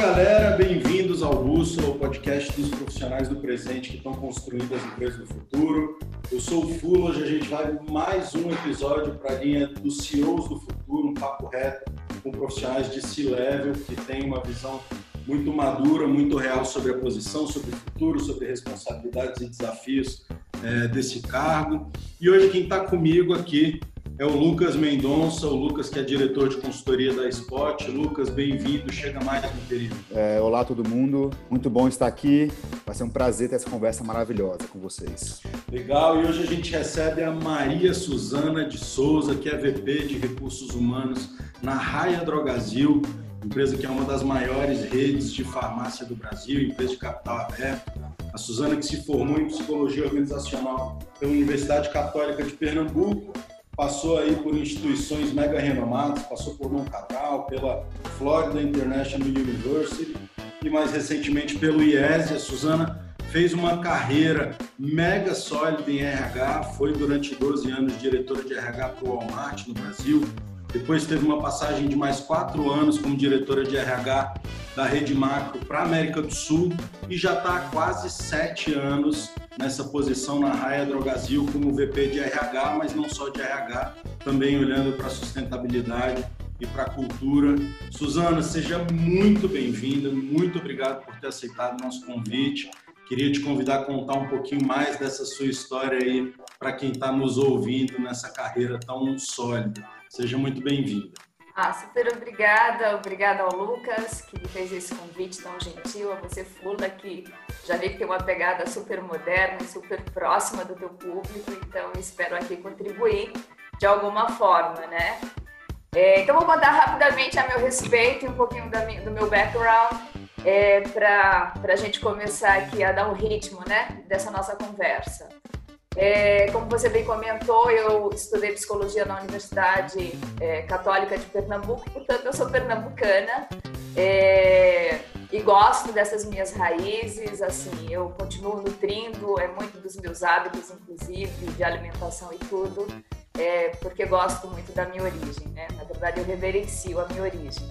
galera, bem-vindos ao Bússola, o podcast dos profissionais do presente que estão construindo as empresas do futuro. Eu sou o Fulo, hoje a gente vai mais um episódio para a linha dos CEOs do futuro, um papo reto com profissionais de C-Level que têm uma visão muito madura, muito real sobre a posição, sobre o futuro, sobre responsabilidades e desafios é, desse cargo. E hoje quem está comigo aqui é o Lucas Mendonça, o Lucas que é diretor de consultoria da Spot. Lucas, bem-vindo, chega mais no período. É, olá todo mundo, muito bom estar aqui. Vai ser um prazer ter essa conversa maravilhosa com vocês. Legal, e hoje a gente recebe a Maria Suzana de Souza, que é VP de Recursos Humanos na Raia Drogazil, empresa que é uma das maiores redes de farmácia do Brasil, empresa de capital aberto. A Suzana que se formou em psicologia organizacional pela Universidade Católica de Pernambuco passou aí por instituições mega renomadas, passou por Montadal, pela Florida International University e mais recentemente pelo IES. A Suzana fez uma carreira mega sólida em RH, foi durante 12 anos diretora de RH para o Walmart no Brasil, depois teve uma passagem de mais quatro anos como diretora de RH da Rede Macro para a América do Sul e já está há quase sete anos nessa posição na Raia Drogazil como VP de RH, mas não só de RH, também olhando para a sustentabilidade e para a cultura. Suzana, seja muito bem-vinda, muito obrigado por ter aceitado o nosso convite. Queria te convidar a contar um pouquinho mais dessa sua história aí para quem está nos ouvindo nessa carreira tão sólida. Seja muito bem-vinda. Ah, super obrigada, obrigada ao Lucas que me fez esse convite tão gentil, a você Fula que já vi que tem uma pegada super moderna super próxima do teu público, então espero aqui contribuir de alguma forma, né? É, então vou contar rapidamente a meu respeito e um pouquinho da, do meu background é, para a gente começar aqui a dar um ritmo, né, dessa nossa conversa. É, como você bem comentou, eu estudei psicologia na Universidade é, Católica de Pernambuco, portanto, eu sou pernambucana é, e gosto dessas minhas raízes. Assim, eu continuo nutrindo é muito dos meus hábitos, inclusive de alimentação e tudo, é, porque gosto muito da minha origem. Né? Na verdade, eu reverencio a minha origem.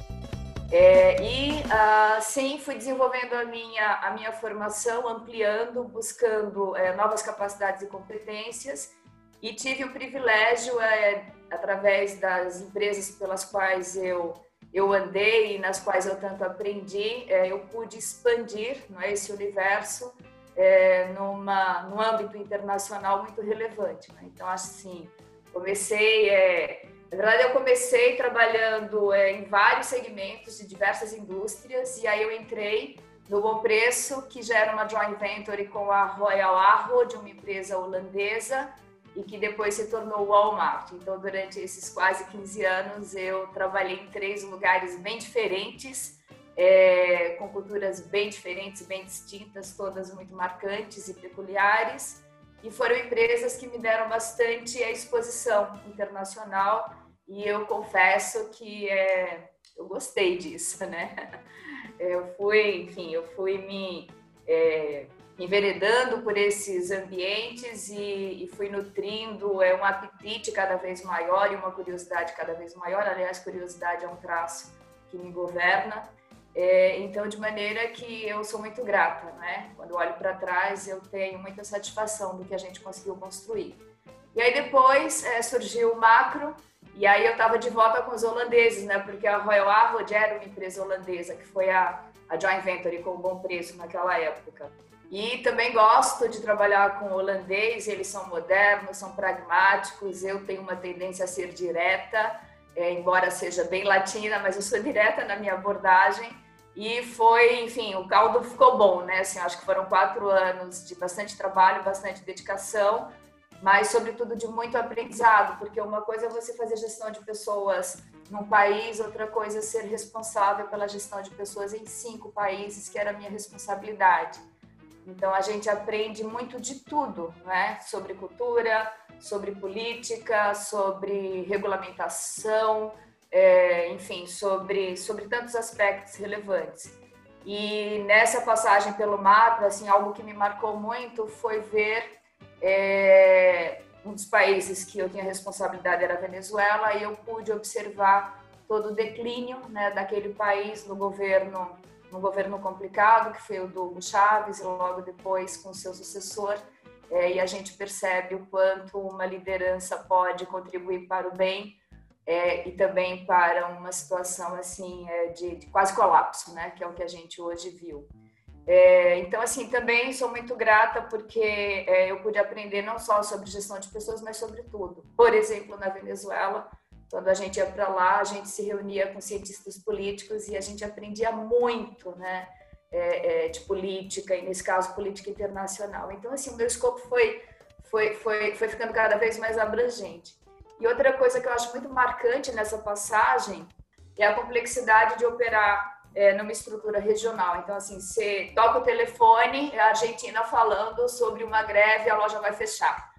É, e assim fui desenvolvendo a minha, a minha formação, ampliando, buscando é, novas capacidades e competências. E tive o privilégio, é, através das empresas pelas quais eu, eu andei e nas quais eu tanto aprendi, é, eu pude expandir não é, esse universo é, numa, num âmbito internacional muito relevante. Né? Então, assim, comecei é, na verdade, eu comecei trabalhando é, em vários segmentos de diversas indústrias e aí eu entrei no Bom Preço, que já era uma joint venture com a Royal Arrow, de uma empresa holandesa, e que depois se tornou Walmart. Então, durante esses quase 15 anos, eu trabalhei em três lugares bem diferentes, é, com culturas bem diferentes, bem distintas, todas muito marcantes e peculiares. E foram empresas que me deram bastante exposição internacional e eu confesso que é, eu gostei disso, né? Eu fui, enfim, eu fui me é, enveredando por esses ambientes e, e, fui nutrindo é um apetite cada vez maior e uma curiosidade cada vez maior. Aliás, curiosidade é um traço que me governa. É, então, de maneira que eu sou muito grata, né? Quando olho para trás, eu tenho muita satisfação do que a gente conseguiu construir. E aí depois é, surgiu o macro, e aí eu estava de volta com os holandeses, né? Porque a Royal Arrow era uma empresa holandesa, que foi a, a joint venture com bom preço naquela época. E também gosto de trabalhar com holandês, eles são modernos, são pragmáticos, eu tenho uma tendência a ser direta, é, embora seja bem latina, mas eu sou direta na minha abordagem. E foi, enfim, o caldo ficou bom, né? Assim, acho que foram quatro anos de bastante trabalho, bastante dedicação, mas sobretudo de muito aprendizado, porque uma coisa é você fazer gestão de pessoas num país, outra coisa é ser responsável pela gestão de pessoas em cinco países, que era a minha responsabilidade. Então a gente aprende muito de tudo, né? Sobre cultura, sobre política, sobre regulamentação, é, enfim, sobre sobre tantos aspectos relevantes. E nessa passagem pelo macro, assim, algo que me marcou muito foi ver é, um dos países que eu tinha responsabilidade era a Venezuela e eu pude observar todo o declínio né, daquele país no governo num governo complicado, que foi o do Hugo Chaves, e logo depois com seu sucessor, é, e a gente percebe o quanto uma liderança pode contribuir para o bem é, e também para uma situação assim é, de, de, quase colapso, né, que é o que a gente hoje viu. É, então, assim, também sou muito grata porque é, eu pude aprender não só sobre gestão de pessoas, mas sobre tudo. Por exemplo, na Venezuela, quando a gente ia para lá, a gente se reunia com cientistas políticos e a gente aprendia muito, né? É, é, de política, e nesse caso, política internacional. Então, assim, o meu escopo foi, foi, foi, foi ficando cada vez mais abrangente. E outra coisa que eu acho muito marcante nessa passagem é a complexidade de operar é, numa estrutura regional. Então, assim, você toca o telefone, é a Argentina falando sobre uma greve, a loja vai fechar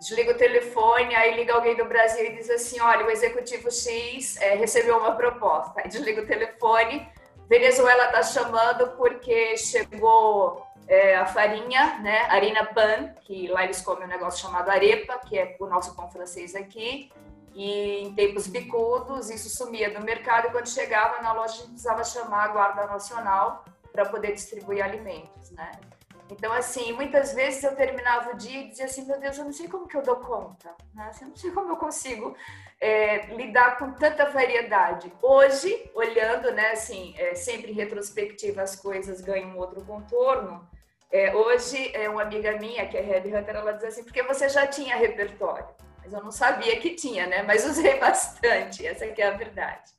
desliga o telefone, aí liga alguém do Brasil e diz assim: olha, o executivo X é, recebeu uma proposta. Aí desliga o telefone, Venezuela está chamando porque chegou é, a farinha, né, harina pan, que lá eles comem um negócio chamado arepa, que é o nosso pão francês aqui, e em tempos bicudos isso sumia do mercado e quando chegava na loja a gente precisava chamar a Guarda Nacional para poder distribuir alimentos, né? Então, assim, muitas vezes eu terminava o dia e dizia assim, meu Deus, eu não sei como que eu dou conta, né? Assim, eu não sei como eu consigo é, lidar com tanta variedade. Hoje, olhando, né, assim, é, sempre em retrospectiva as coisas ganham outro contorno, é, hoje, é, uma amiga minha, que é Red Hunter, ela diz assim, porque você já tinha repertório, mas eu não sabia que tinha, né? Mas usei bastante, essa é a verdade.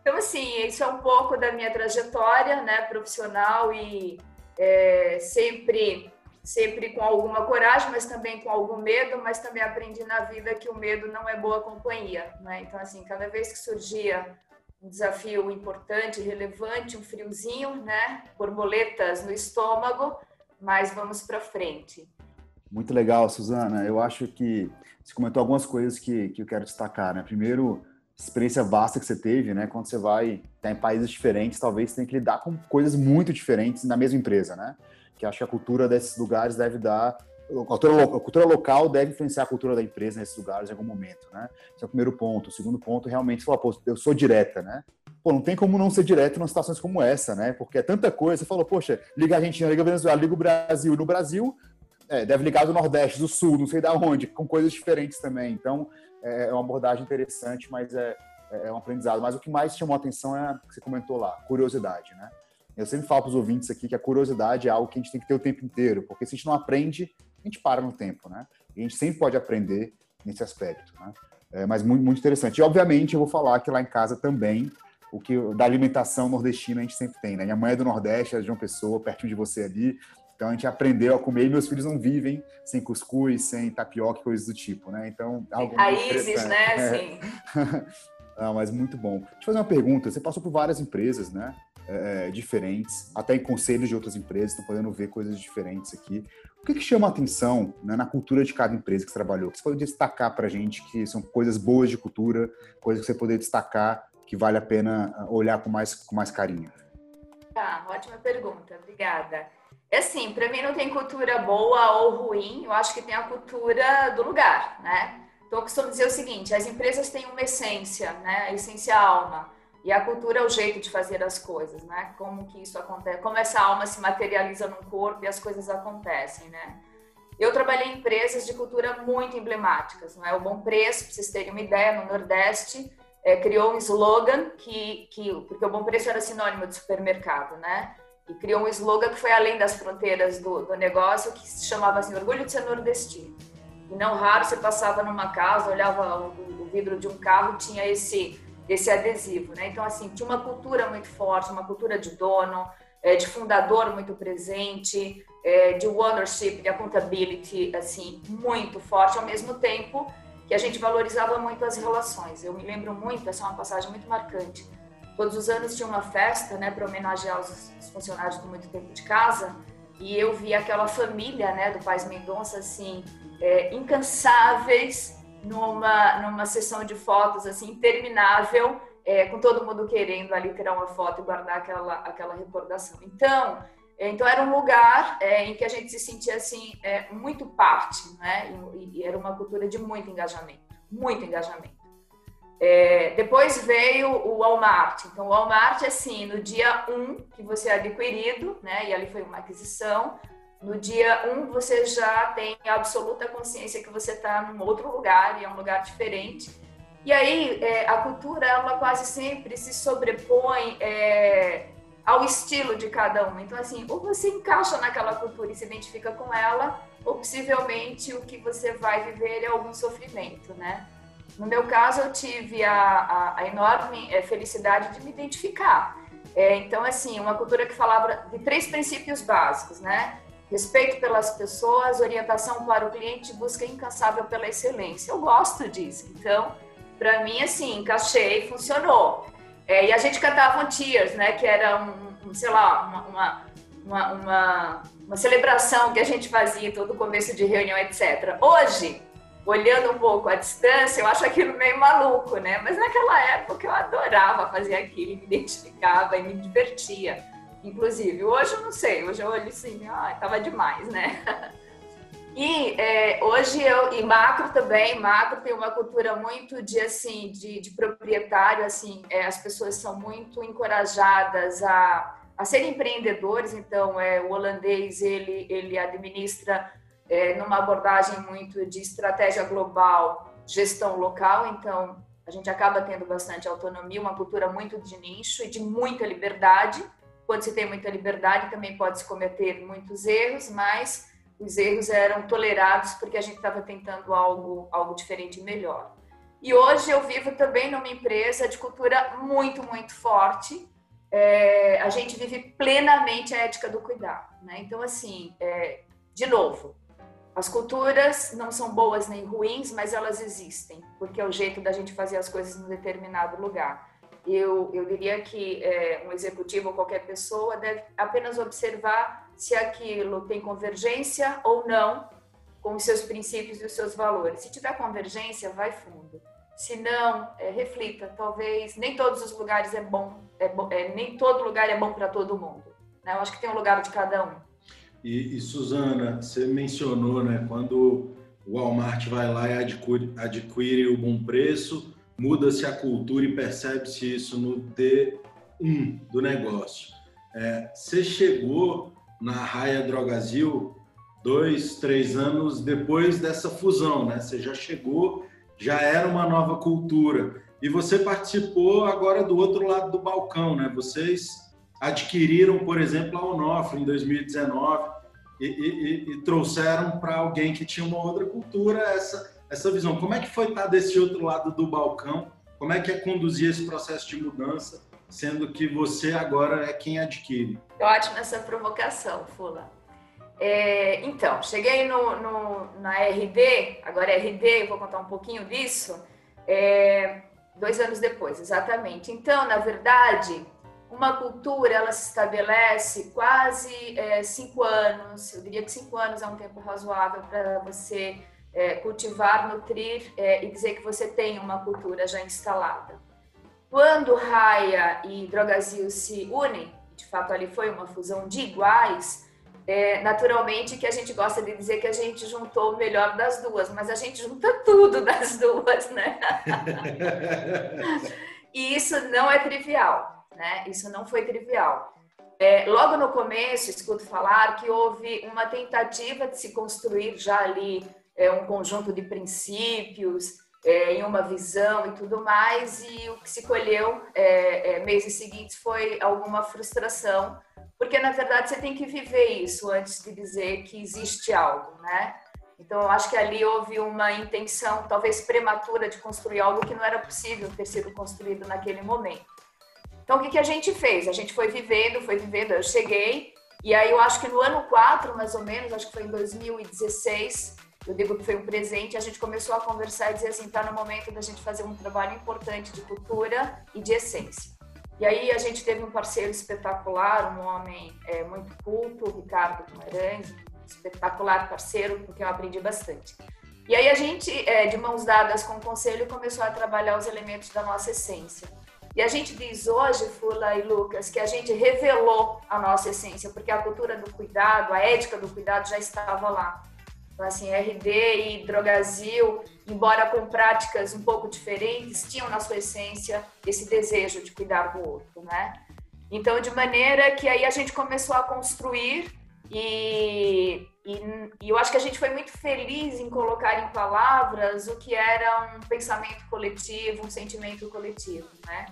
Então, assim, isso é um pouco da minha trajetória, né, profissional e é, sempre sempre com alguma coragem, mas também com algum medo, mas também aprendi na vida que o medo não é boa companhia, né? Então assim, cada vez que surgia um desafio importante, relevante, um friozinho, né? Borboletas no estômago, mas vamos para frente. Muito legal, Suzana. Eu acho que você comentou algumas coisas que, que eu quero destacar, né? Primeiro, experiência vasta que você teve, né? Quando você vai estar em países diferentes, talvez você tenha que lidar com coisas muito diferentes na mesma empresa, né? Que acho que a cultura desses lugares deve dar a cultura, a cultura, local deve influenciar a cultura da empresa nesses lugares em algum momento, né? Esse é o primeiro ponto. O segundo ponto, realmente, falar, pô, eu sou direta, né? Pô, não tem como não ser direto em situações como essa, né? Porque é tanta coisa. Você falou, poxa, liga a Argentina, liga a Venezuela, liga o Brasil. No Brasil, é, deve ligar do Nordeste, do Sul, não sei da onde, com coisas diferentes também. Então, é, é uma abordagem interessante, mas é, é um aprendizado. Mas o que mais chamou a atenção é o que você comentou lá, curiosidade, né? Eu sempre falo para os ouvintes aqui que a curiosidade é algo que a gente tem que ter o tempo inteiro, porque se a gente não aprende, a gente para no tempo, né? E a gente sempre pode aprender nesse aspecto, né? É, mas muito, muito interessante. E, obviamente, eu vou falar que lá em casa também, o que da alimentação nordestina a gente sempre tem, né? Minha mãe é do Nordeste, é de uma pessoa, pertinho de você ali. Então a gente aprendeu a comer e meus filhos não vivem sem cuscuz, sem tapioca, coisas do tipo, né? Então, algo Raízes, né? Assim. ah, mas muito bom. Deixa eu fazer uma pergunta. Você passou por várias empresas, né? É, é, diferentes, até em conselhos de outras empresas, estão podendo ver coisas diferentes aqui. O que, que chama a atenção né, na cultura de cada empresa que você trabalhou? que você pode destacar para a gente que são coisas boas de cultura, coisas que você poderia destacar que vale a pena ah, olhar com mais, com mais carinho? Tá, ótima pergunta, obrigada. É assim, para mim não tem cultura boa ou ruim, eu acho que tem a cultura do lugar, né? Então eu costumo dizer o seguinte, as empresas têm uma essência, né? A essência a alma. E a cultura é o jeito de fazer as coisas, né? Como que isso acontece, como essa alma se materializa no corpo e as coisas acontecem, né? Eu trabalhei em empresas de cultura muito emblemáticas, não é? O Bom Preço, para vocês terem uma ideia, no Nordeste, é, criou um slogan que, que, porque o Bom Preço era sinônimo de supermercado, né? e criou um slogan que foi além das fronteiras do, do negócio, que se chamava assim, Orgulho de ser nordestino. E não raro você passava numa casa, olhava o, o vidro de um carro, tinha esse esse adesivo, né? Então assim tinha uma cultura muito forte, uma cultura de dono, é, de fundador muito presente, é, de ownership, de accountability, assim muito forte, ao mesmo tempo que a gente valorizava muito as relações. Eu me lembro muito, essa é uma passagem muito marcante Todos os anos tinha uma festa, né, para homenagear os, os, funcionários com muito tempo de casa. E eu vi aquela família, né, do Paz Mendonça, assim, é, incansáveis numa numa sessão de fotos assim interminável, é, com todo mundo querendo ali tirar uma foto e guardar aquela aquela recordação. Então então era um lugar é, em que a gente se sentia assim é, muito parte, né? E, e, era uma cultura de muito engajamento, muito engajamento. É, depois veio o Walmart. Então, o Walmart, assim, no dia 1 que você é adquirido, né, e ali foi uma aquisição, no dia 1 você já tem absoluta consciência que você está num outro lugar e é um lugar diferente. E aí, é, a cultura, ela quase sempre se sobrepõe é, ao estilo de cada um. Então, assim, ou você encaixa naquela cultura e se identifica com ela, ou possivelmente o que você vai viver é algum sofrimento, né? No meu caso, eu tive a, a, a enorme é, felicidade de me identificar. É, então, assim, uma cultura que falava de três princípios básicos, né? Respeito pelas pessoas, orientação para o cliente, busca incansável pela excelência. Eu gosto disso. Então, para mim, assim, encaixei, funcionou. É, e a gente cantava um Tears, né? Que era um, um sei lá, uma, uma, uma, uma, uma celebração que a gente fazia todo começo de reunião, etc. Hoje, olhando um pouco à distância, eu acho aquilo meio maluco, né? Mas naquela época eu adorava fazer aquilo, me identificava e me divertia. Inclusive, hoje eu não sei, hoje eu olho assim, ah, tava demais, né? E é, hoje eu, e macro também, macro tem uma cultura muito de assim, de, de proprietário, assim, é, as pessoas são muito encorajadas a, a serem empreendedores, então é, o holandês ele, ele administra é, numa abordagem muito de estratégia global, gestão local, então a gente acaba tendo bastante autonomia, uma cultura muito de nicho e de muita liberdade. Quando se tem muita liberdade, também pode se cometer muitos erros, mas os erros eram tolerados porque a gente estava tentando algo, algo diferente e melhor. E hoje eu vivo também numa empresa de cultura muito, muito forte. É, a gente vive plenamente a ética do cuidado. Né? Então, assim, é, de novo, as culturas não são boas nem ruins, mas elas existem, porque é o jeito da gente fazer as coisas em um determinado lugar. Eu, eu diria que é, um executivo ou qualquer pessoa deve apenas observar se aquilo tem convergência ou não com os seus princípios e os seus valores. Se tiver convergência, vai fundo. Se não, é, reflita. Talvez nem todos os lugares é bom, é, é nem todo lugar é bom para todo mundo. Né? Eu acho que tem um lugar de cada um. E, e Suzana, você mencionou, né, quando o Walmart vai lá e adquire, adquire o bom preço, muda-se a cultura e percebe-se isso no D1 do negócio. É, você chegou na Raia Drogazil dois, três anos depois dessa fusão, né? Você já chegou, já era uma nova cultura. E você participou agora do outro lado do balcão, né? Vocês adquiriram, por exemplo, a Onofre em 2019 e, e, e trouxeram para alguém que tinha uma outra cultura essa, essa visão. Como é que foi estar desse outro lado do balcão? Como é que é conduzir esse processo de mudança, sendo que você agora é quem adquire? Ótima essa provocação, Fula. É, então, cheguei no, no, na RD, agora é RD, vou contar um pouquinho disso, é, dois anos depois, exatamente. Então, na verdade, uma cultura ela se estabelece quase é, cinco anos, eu diria que cinco anos é um tempo razoável para você é, cultivar, nutrir é, e dizer que você tem uma cultura já instalada. Quando Raia e Drogazil se unem, de fato ali foi uma fusão de iguais, é, naturalmente que a gente gosta de dizer que a gente juntou o melhor das duas, mas a gente junta tudo das duas, né? e isso não é trivial né? Isso não foi trivial. É, logo no começo, escuto falar que houve uma tentativa de se construir já ali é, um conjunto de princípios, é, em uma visão e tudo mais, e o que se colheu é, é, meses seguintes foi alguma frustração, porque na verdade você tem que viver isso antes de dizer que existe algo, né? Então, eu acho que ali houve uma intenção, talvez prematura, de construir algo que não era possível ter sido construído naquele momento. Então, o que, que a gente fez? A gente foi vivendo, foi vivendo. Eu cheguei, e aí eu acho que no ano 4, mais ou menos, acho que foi em 2016, eu digo que foi um presente, a gente começou a conversar e dizer assim: está no momento da gente fazer um trabalho importante de cultura e de essência. E aí a gente teve um parceiro espetacular, um homem é, muito culto, o Ricardo Guimarães, um espetacular parceiro, com quem eu aprendi bastante. E aí a gente, é, de mãos dadas com o conselho, começou a trabalhar os elementos da nossa essência. E a gente diz hoje, Fula e Lucas, que a gente revelou a nossa essência, porque a cultura do cuidado, a ética do cuidado já estava lá. Então, assim, RD e Drogazil, embora com práticas um pouco diferentes, tinham na sua essência esse desejo de cuidar do outro, né? Então, de maneira que aí a gente começou a construir e, e, e, eu acho que a gente foi muito feliz em colocar em palavras o que era um pensamento coletivo, um sentimento coletivo, né?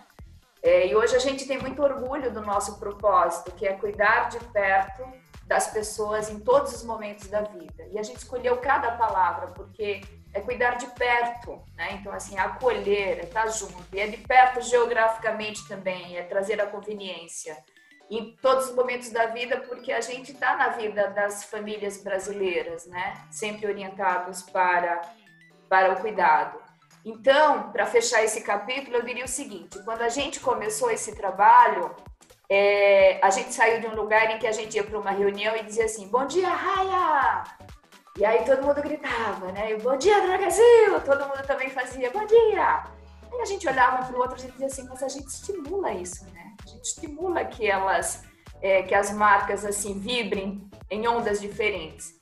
É, e hoje a gente tem muito orgulho do nosso propósito, que é cuidar de perto das pessoas em todos os momentos da vida. E a gente escolheu cada palavra porque é cuidar de perto, né? Então, assim, acolher, é estar junto. E é de perto geograficamente também, é trazer a conveniência em todos os momentos da vida, porque a gente está na vida das famílias brasileiras, né? Sempre orientados para, para o cuidado. Então, para fechar esse capítulo, eu diria o seguinte: quando a gente começou esse trabalho, é, a gente saiu de um lugar em que a gente ia para uma reunião e dizia assim: Bom dia, Raia! E aí todo mundo gritava, né? Bom dia, Dragasil! Todo mundo também fazia bom dia! Aí a gente olhava para o outro e dizia assim: Mas a gente estimula isso, né? A gente estimula que elas, é, que as marcas assim vibrem em ondas diferentes.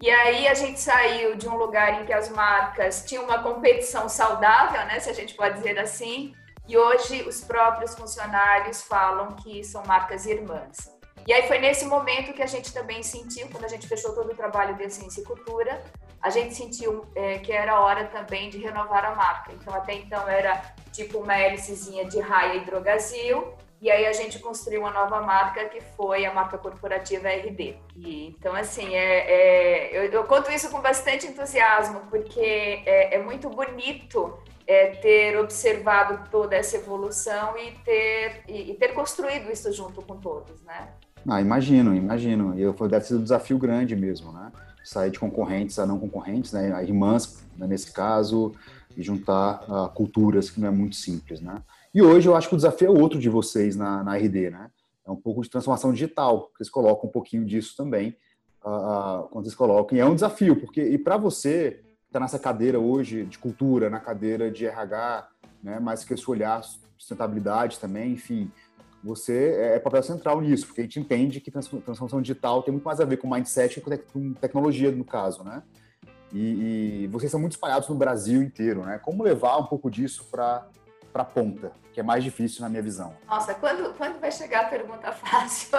E aí a gente saiu de um lugar em que as marcas tinham uma competição saudável, né, se a gente pode dizer assim, e hoje os próprios funcionários falam que são marcas irmãs. E aí foi nesse momento que a gente também sentiu, quando a gente fechou todo o trabalho de ciência e cultura, a gente sentiu é, que era hora também de renovar a marca. Então até então era tipo uma hélicezinha de Raia e Drogazil, e aí a gente construiu uma nova marca que foi a marca corporativa RD. E, então, assim, é, é eu, eu, conto isso com bastante entusiasmo, porque é, é muito bonito é, ter observado toda essa evolução e ter, e, e, ter construído isso junto com todos, né? Ah, imagino, imagino. E deve ser um desafio grande mesmo, né? Sair de concorrentes a não concorrentes, né? Irmãs, né, nesse caso, e juntar uh, culturas que não é muito simples, né? E hoje eu acho que o desafio é outro de vocês na, na RD, né? É um pouco de transformação digital. Vocês colocam um pouquinho disso também uh, quando vocês colocam. E é um desafio, porque e para você está nessa cadeira hoje de cultura, na cadeira de RH, né? Mais que esse olhar sustentabilidade também, enfim, você é, é papel central nisso, porque a gente entende que transformação digital tem muito mais a ver com mindset que com tecnologia no caso, né? E, e, vocês são muito espalhados no Brasil inteiro, né? Como levar um pouco disso para para ponta, que é mais difícil na minha visão. Nossa, quando, quando vai chegar a pergunta fácil?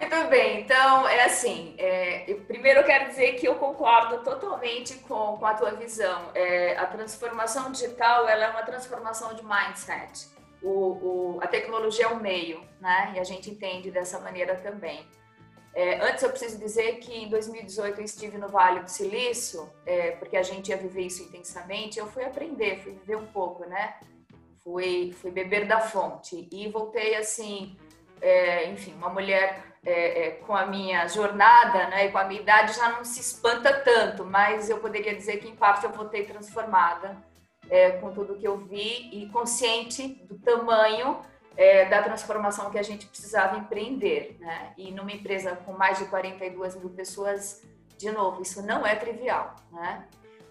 Muito bem, então é assim. É, eu, primeiro eu quero dizer que eu concordo totalmente com, com a tua visão. É, a transformação digital ela é uma transformação de mindset. O, o, a tecnologia é o meio, né? E a gente entende dessa maneira também. É, antes eu preciso dizer que em 2018 eu estive no Vale do Silício, é, porque a gente ia viver isso intensamente. Eu fui aprender, fui viver um pouco, né? Fui, fui beber da fonte e voltei assim, é, enfim, uma mulher é, é, com a minha jornada, né? E com a minha idade já não se espanta tanto, mas eu poderia dizer que em parte eu voltei transformada é, com tudo que eu vi e consciente do tamanho é, da transformação que a gente precisava empreender. Né? E numa empresa com mais de 42 mil pessoas, de novo, isso não é trivial. Né?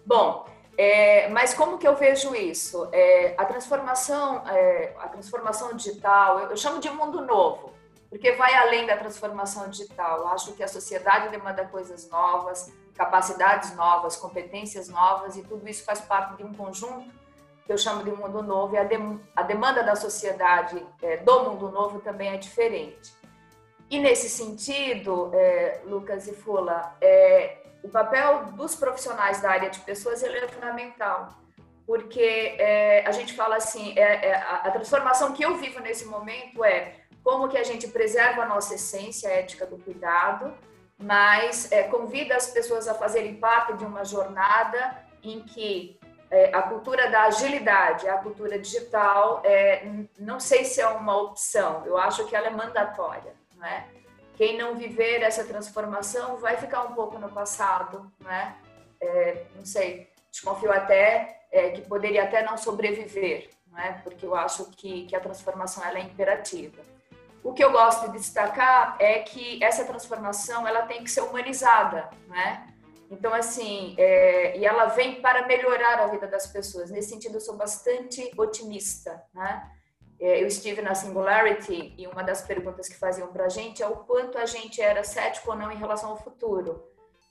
Bom, é, mas como que eu vejo isso? É, a transformação, é, a transformação digital, eu, eu, chamo de mundo novo, porque vai além da transformação digital. Eu acho que a sociedade demanda coisas novas, capacidades novas, competências novas, e tudo isso faz parte de um conjunto que eu chamo de mundo novo, e a, de, a demanda da sociedade é, do mundo novo também é diferente. E nesse sentido, é, Lucas e Fula, é, o papel dos profissionais da área de pessoas é fundamental, porque é, a gente fala assim, é, é, a, transformação que eu vivo nesse momento é como que a gente preserva a nossa essência a ética do cuidado, mas é, convida as pessoas a fazerem parte de uma jornada em que é, a cultura da agilidade, a cultura digital, é, não sei se é uma opção, eu acho que ela é mandatória, é? Quem não viver essa transformação vai ficar um pouco no passado, não é? é não sei, desconfio até é, que poderia até não sobreviver? Porque eu acho que, que a transformação ela é imperativa. O que eu gosto de destacar é que essa transformação ela tem que ser humanizada, não é? Então, assim, é, e ela vem para melhorar a vida das pessoas. Nesse sentido, eu sou bastante otimista, né? é, eu estive na Singularity e uma das perguntas que faziam para a gente é o quanto a gente era cético ou não em relação ao futuro.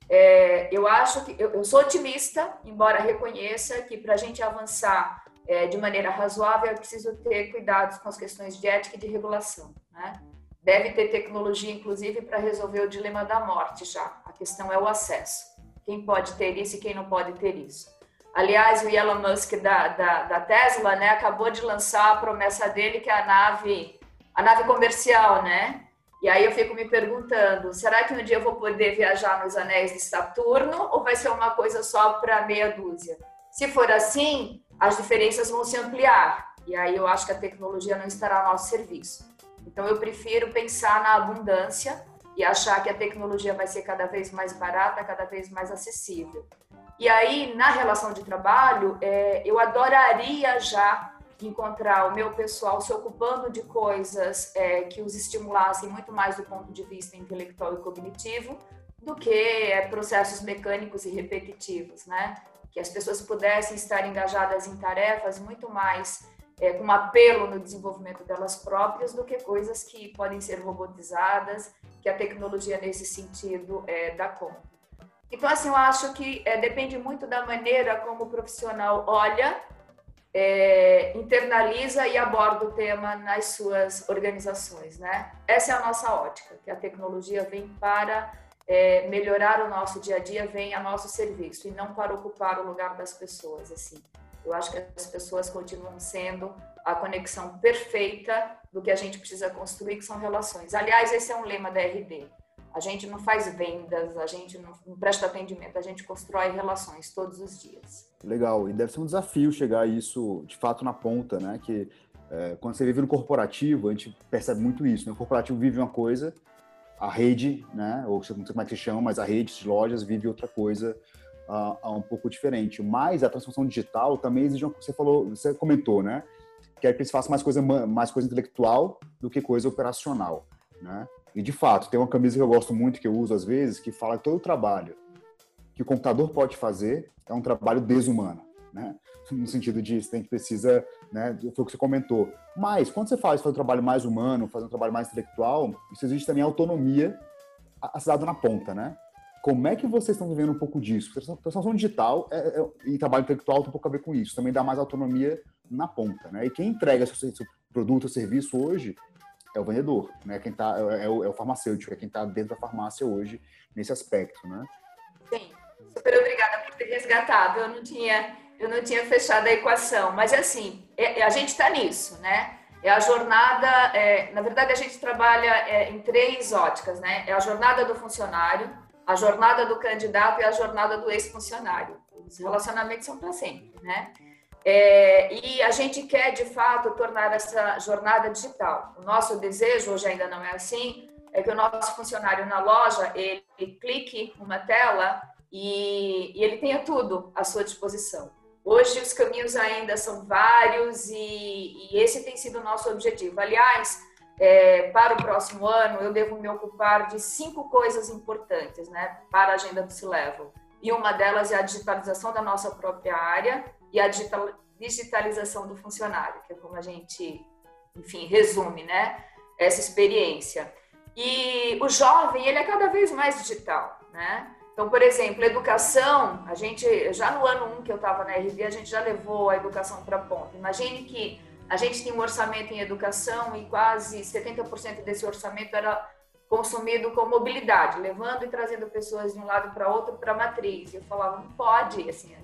É, eu acho que eu, eu, sou otimista, embora reconheça que para a gente avançar é, de maneira razoável é preciso ter cuidados com as questões de ética e de regulação. Né? Deve ter tecnologia, inclusive, para resolver o dilema da morte já. A questão é o acesso. Quem pode ter isso e quem não pode ter isso. Aliás, o Elon Musk da, da, da, Tesla, né, acabou de lançar a promessa dele que é a nave, a nave comercial, né? E aí eu fico me perguntando, será que um dia eu vou poder viajar nos anéis de Saturno ou vai ser uma coisa só para meia dúzia? Se for assim, as diferenças vão se ampliar. E aí eu acho que a tecnologia não estará ao nosso serviço. Então eu prefiro pensar na abundância e achar que a tecnologia vai ser cada vez mais barata, cada vez mais acessível. E aí, na relação de trabalho, é, eu adoraria já encontrar o meu pessoal se ocupando de coisas é, que os estimulassem muito mais do ponto de vista intelectual e cognitivo do que é, processos mecânicos e repetitivos, né? Que as pessoas pudessem estar engajadas em tarefas muito mais é, com apelo no desenvolvimento delas próprias do que coisas que podem ser robotizadas, que a tecnologia nesse sentido é, dá conta. Então, assim, eu acho que é, depende muito da maneira como o profissional olha, é, internaliza e aborda o tema nas suas organizações, né? Essa é a nossa ótica, que a tecnologia vem para é, melhorar o nosso dia a dia, vem a nosso serviço e não para ocupar o lugar das pessoas, assim. Eu acho que as pessoas continuam sendo a conexão perfeita do que a gente precisa construir, que são relações. Aliás, esse é um lema da RD a gente não faz vendas, a gente não, presta atendimento, a gente constrói relações todos os dias. Legal, e deve ser um desafio chegar a isso de fato na ponta, né? Que é, quando você vive no corporativo, a gente percebe muito isso, né? O corporativo vive uma coisa, a rede, né? Ou não sei como é que se chama, mas a rede de lojas vive outra coisa uh, um pouco diferente. Mas a transformação digital também exige uma você falou, você comentou, né? Que é que se faça mais coisa, mais coisa intelectual do que coisa operacional, né? E de fato, tem uma camisa que eu gosto muito, que eu uso às vezes, que fala que todo o trabalho que o computador pode fazer é um trabalho desumano, né? No sentido de você tem que precisa, né? Foi o que você comentou. Mas quando você faz, faz um trabalho mais humano, faz um trabalho mais intelectual, isso existe também autonomia assinada na ponta, né? Como é que vocês estão vivendo um pouco disso? Transformação digital é, é, e trabalho intelectual tem um pouco a ver com isso. Também dá mais autonomia na ponta, né? E quem entrega seu, seu produto ou serviço hoje é o vendedor, né? Quem tá, é, é, o, é o farmacêutico, é quem está dentro da farmácia hoje nesse aspecto, né? Sim, super obrigada por ter resgatado. Eu não tinha, eu não tinha fechado a equação, mas assim, é, é a gente está nisso, né? É a jornada, é, na verdade a gente trabalha é, em três óticas, né? É a jornada do funcionário, a jornada do candidato e a jornada do ex-funcionário. Os relacionamentos são para sempre, né? É, e a gente quer, de fato, tornar essa jornada digital. O nosso desejo, hoje ainda não é assim, é que o nosso funcionário na loja, ele, ele clique uma tela e, e, ele tenha tudo à sua disposição. Hoje os caminhos ainda são vários e, e esse tem sido o nosso objetivo. Aliás, é, para o próximo ano, eu devo me ocupar de cinco coisas importantes né, para a agenda do C-Level. E uma delas é a digitalização da nossa própria área, e a digital, digitalização do funcionário, que é como a gente, enfim, resume, né, essa experiência. E o jovem, ele é cada vez mais digital, né? Então, por exemplo, educação, a gente, já no ano 1 que eu estava na RD, a gente já levou a educação para a ponta. Imagine que a gente tem um orçamento em educação e quase 70% desse orçamento era consumido com mobilidade, levando e trazendo pessoas de um lado para outro para a matriz. Eu falava, não pode, assim,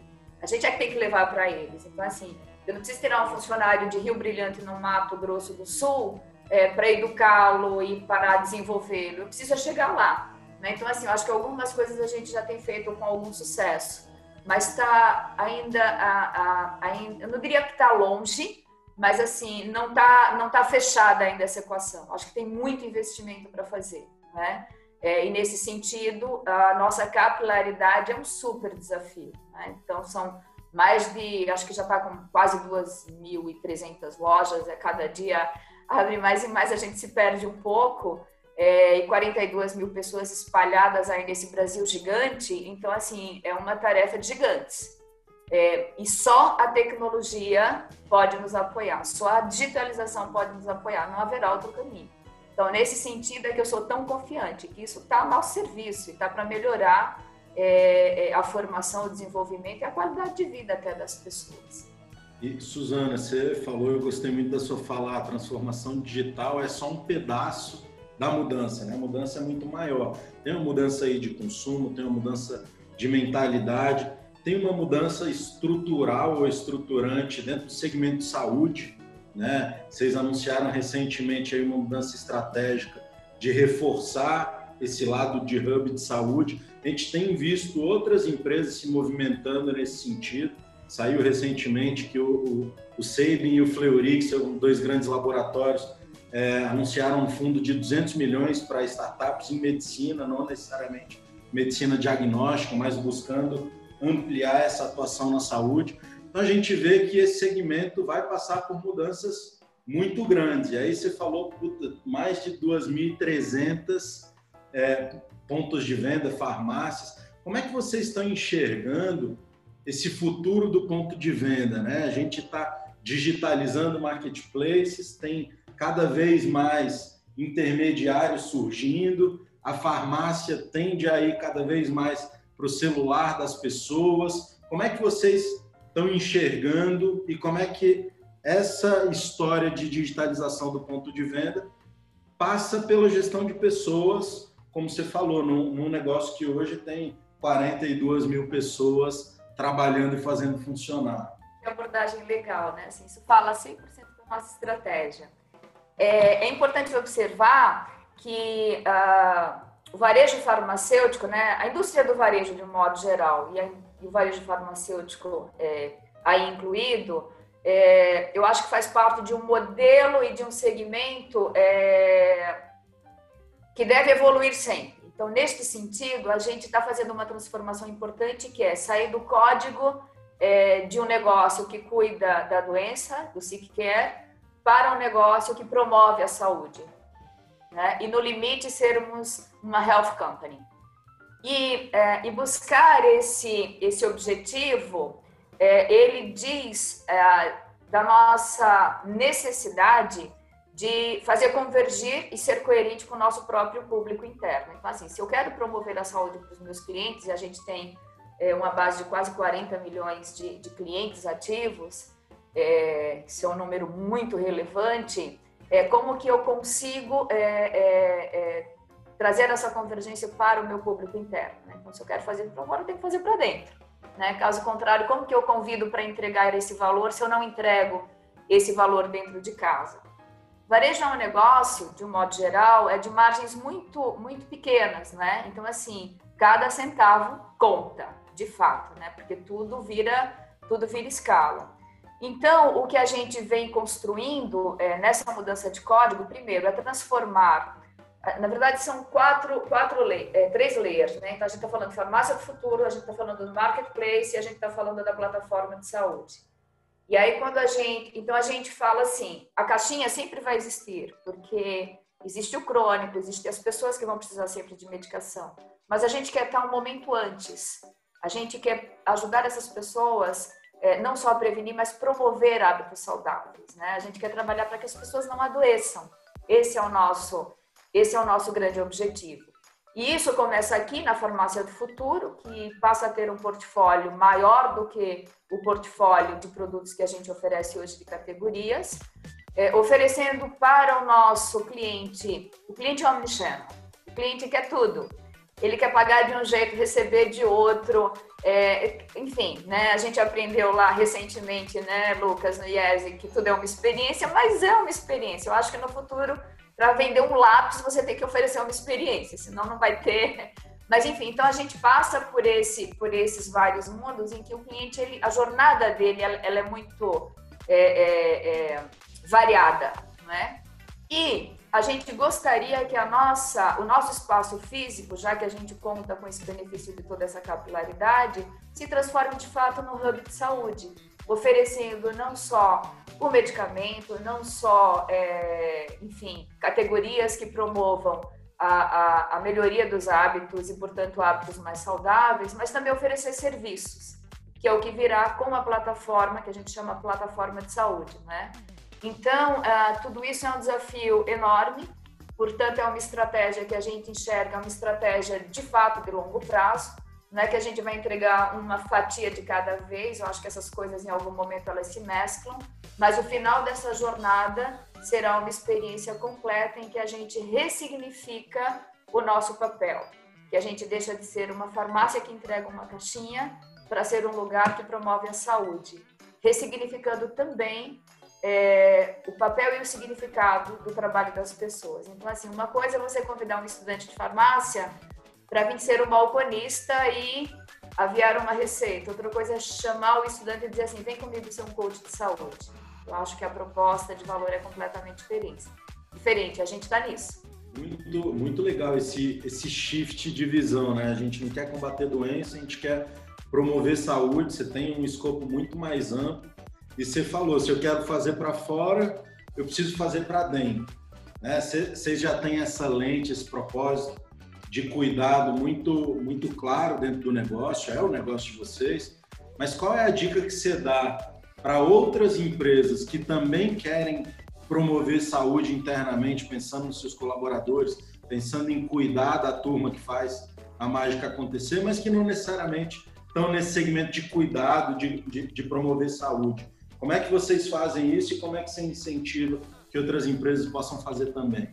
a gente é que tem que levar para eles. Então, assim, eu não preciso tirar um funcionário de Rio Brilhante no Mato Grosso do Sul é, para educá-lo e para desenvolvê-lo. Eu preciso chegar lá. Né? Então, assim, eu acho que algumas coisas a gente já tem feito com algum sucesso, mas está ainda, a, a, ainda, eu não diria que está longe, mas assim, não está não tá fechada ainda essa equação. Acho que tem muito investimento para fazer, né? É, e nesse sentido, a nossa capilaridade é um super desafio. Né? Então, são mais de, acho que já está com quase 2.300 lojas, é, cada dia abre mais e mais, a gente se perde um pouco, é, e 42 mil pessoas espalhadas aí nesse Brasil gigante, então, assim, é uma tarefa de gigantes. É, e só a tecnologia pode nos apoiar, só a digitalização pode nos apoiar, não haverá outro caminho. Então, nesse sentido, é que eu sou tão confiante que isso está a nosso serviço e está para melhorar é, é, a formação, o desenvolvimento e a qualidade de vida até das pessoas. E, Suzana, você falou, eu gostei muito da sua fala, a transformação digital é só um pedaço da mudança, né? A mudança é muito maior. Tem uma mudança aí de consumo, tem uma mudança de mentalidade, tem uma mudança estrutural ou estruturante dentro do segmento de saúde, né? Vocês anunciaram recentemente aí uma mudança estratégica de reforçar esse lado de hub de saúde. A gente tem visto outras empresas se movimentando nesse sentido. Saiu recentemente que o, o, o Sabin e o Fleury, que são dois grandes laboratórios, é, anunciaram um fundo de 200 milhões para startups em medicina, não necessariamente medicina diagnóstica, mas buscando ampliar essa atuação na saúde. Então a gente vê que esse segmento vai passar por mudanças muito grandes. E aí você falou puta, mais de 2.300 é, pontos de venda, farmácias. Como é que vocês estão enxergando esse futuro do ponto de venda? Né? A gente está digitalizando marketplaces, tem cada vez mais intermediários surgindo, a farmácia tende a ir cada vez mais para o celular das pessoas. Como é que vocês estão enxergando e como é que essa história de digitalização do ponto de venda passa pela gestão de pessoas, como você falou, num, num negócio que hoje tem 42 mil pessoas trabalhando e fazendo funcionar. Que abordagem legal, né? Assim, isso fala 100% da nossa estratégia. É, é importante observar que uh, o varejo farmacêutico, né, a indústria do varejo de um modo geral e a e o varejo farmacêutico é, aí incluído, é, eu acho que faz parte de um modelo e de um segmento é, que deve evoluir sempre. Então, neste sentido, a gente está fazendo uma transformação importante que é sair do código é, de um negócio que cuida da doença, do sick care, para um negócio que promove a saúde. Né? E, no limite, sermos uma health company. E, é, e buscar esse, esse objetivo, é, ele diz é, da nossa necessidade de fazer convergir e ser coerente com o nosso próprio público interno. Então, assim, se eu quero promover a saúde para os meus clientes, e a gente tem é, uma base de quase 40 milhões de, de clientes ativos, é, é um número muito relevante, é, como que eu consigo é, é, é trazer essa convergência para o meu público interno. Né? Então, se eu quero fazer para fora, eu tenho que fazer para dentro. Né? Caso contrário, como que eu convido para entregar esse valor se eu não entrego esse valor dentro de casa? Varejo é um negócio, de um modo geral, é de margens muito, muito pequenas, né? Então, assim, cada centavo conta, de fato, né? Porque tudo vira, tudo vira escala. Então, o que a gente vem construindo é, nessa mudança de código, primeiro, é transformar na verdade, são quatro, quatro é, três layers, né? Então, a gente está falando de farmácia do futuro, a gente está falando do marketplace e a gente está falando da plataforma de saúde. E aí, quando a gente... Então, a gente fala assim, a caixinha sempre vai existir, porque existe o crônico, existem as pessoas que vão precisar sempre de medicação, mas a gente quer estar um momento antes. A gente quer ajudar essas pessoas é, não só a prevenir, mas promover hábitos saudáveis, né? A gente quer trabalhar para que as pessoas não adoeçam. Esse é o nosso esse é o nosso grande objetivo. E isso começa aqui na Farmácia do Futuro, que passa a ter um portfólio maior do que o portfólio de produtos que a gente oferece hoje de categorias, é, oferecendo para o nosso cliente, o cliente omnichannel, o cliente quer tudo. Ele quer pagar de um jeito, receber de outro, é, enfim, né? A gente aprendeu lá recentemente, né, Lucas, no IESE, que tudo é uma experiência, mas é uma experiência. Eu acho que no futuro para vender um lápis você tem que oferecer uma experiência, senão não vai ter. Mas enfim, então a gente passa por esse, por esses vários mundos em que o cliente, ele, a jornada dele, ela, ela é muito é, é, é, variada, né? E a gente gostaria que a nossa, o nosso espaço físico, já que a gente conta com esse benefício de toda essa capilaridade, se transforme de fato no hub de saúde, oferecendo não só o medicamento, não só, é, enfim, categorias que promovam a, a, a, melhoria dos hábitos e, portanto, hábitos mais saudáveis, mas também oferecer serviços que é o que virá com a plataforma que a gente chama plataforma de saúde, né? Então, uh, tudo isso é um desafio enorme, portanto, é uma estratégia que a gente enxerga, uma estratégia de fato de longo prazo, não é que a gente vai entregar uma fatia de cada vez, eu acho que essas coisas em algum momento elas se mesclam, mas o final dessa jornada será uma experiência completa em que a gente ressignifica o nosso papel, que a gente deixa de ser uma farmácia que entrega uma caixinha para ser um lugar que promove a saúde, ressignificando também é, o papel e o significado do trabalho das pessoas. Então, assim, uma coisa é você convidar um estudante de farmácia para vir ser um balconista e aviar uma receita. Outra coisa é chamar o estudante e dizer assim, vem comigo ser um coach de saúde. Eu acho que a proposta de valor é completamente diferente. Diferente, a gente está nisso. Muito, muito legal esse, esse shift de visão, né? A gente não quer combater doença, a gente quer promover saúde, você tem um escopo muito mais amplo. E você falou, se eu quero fazer para fora, eu preciso fazer para dentro. Né? Vocês já têm essa lente, esse propósito de cuidado muito, muito claro dentro do negócio, é o negócio de vocês. Mas qual é a dica que você dá para outras empresas que também querem promover saúde internamente, pensando nos seus colaboradores, pensando em cuidar da turma que faz a mágica acontecer, mas que não necessariamente estão nesse segmento de cuidado, de, de, de, promover saúde. Como é que vocês fazem isso e como é que você incentiva que outras empresas possam fazer também?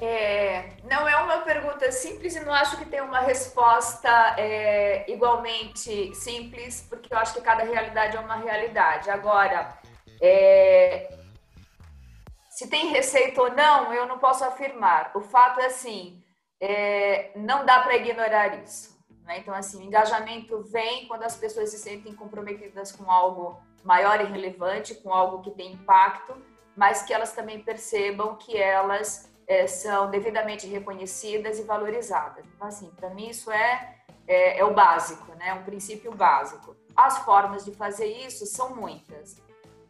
É, não é uma pergunta simples e não acho que tem uma resposta é, igualmente simples, porque eu acho que cada realidade é uma realidade. Agora, é, se tem receita ou não, eu não posso afirmar. O fato é assim, é, não dá para ignorar isso. Né? Então, assim, o engajamento vem quando as pessoas se sentem comprometidas com algo maior e relevante, com algo que tem impacto, mas que elas também percebam que elas é, são devidamente reconhecidas e valorizadas. Então, assim, para mim isso é, é, é, o básico, né? um princípio básico. As formas de fazer isso são muitas.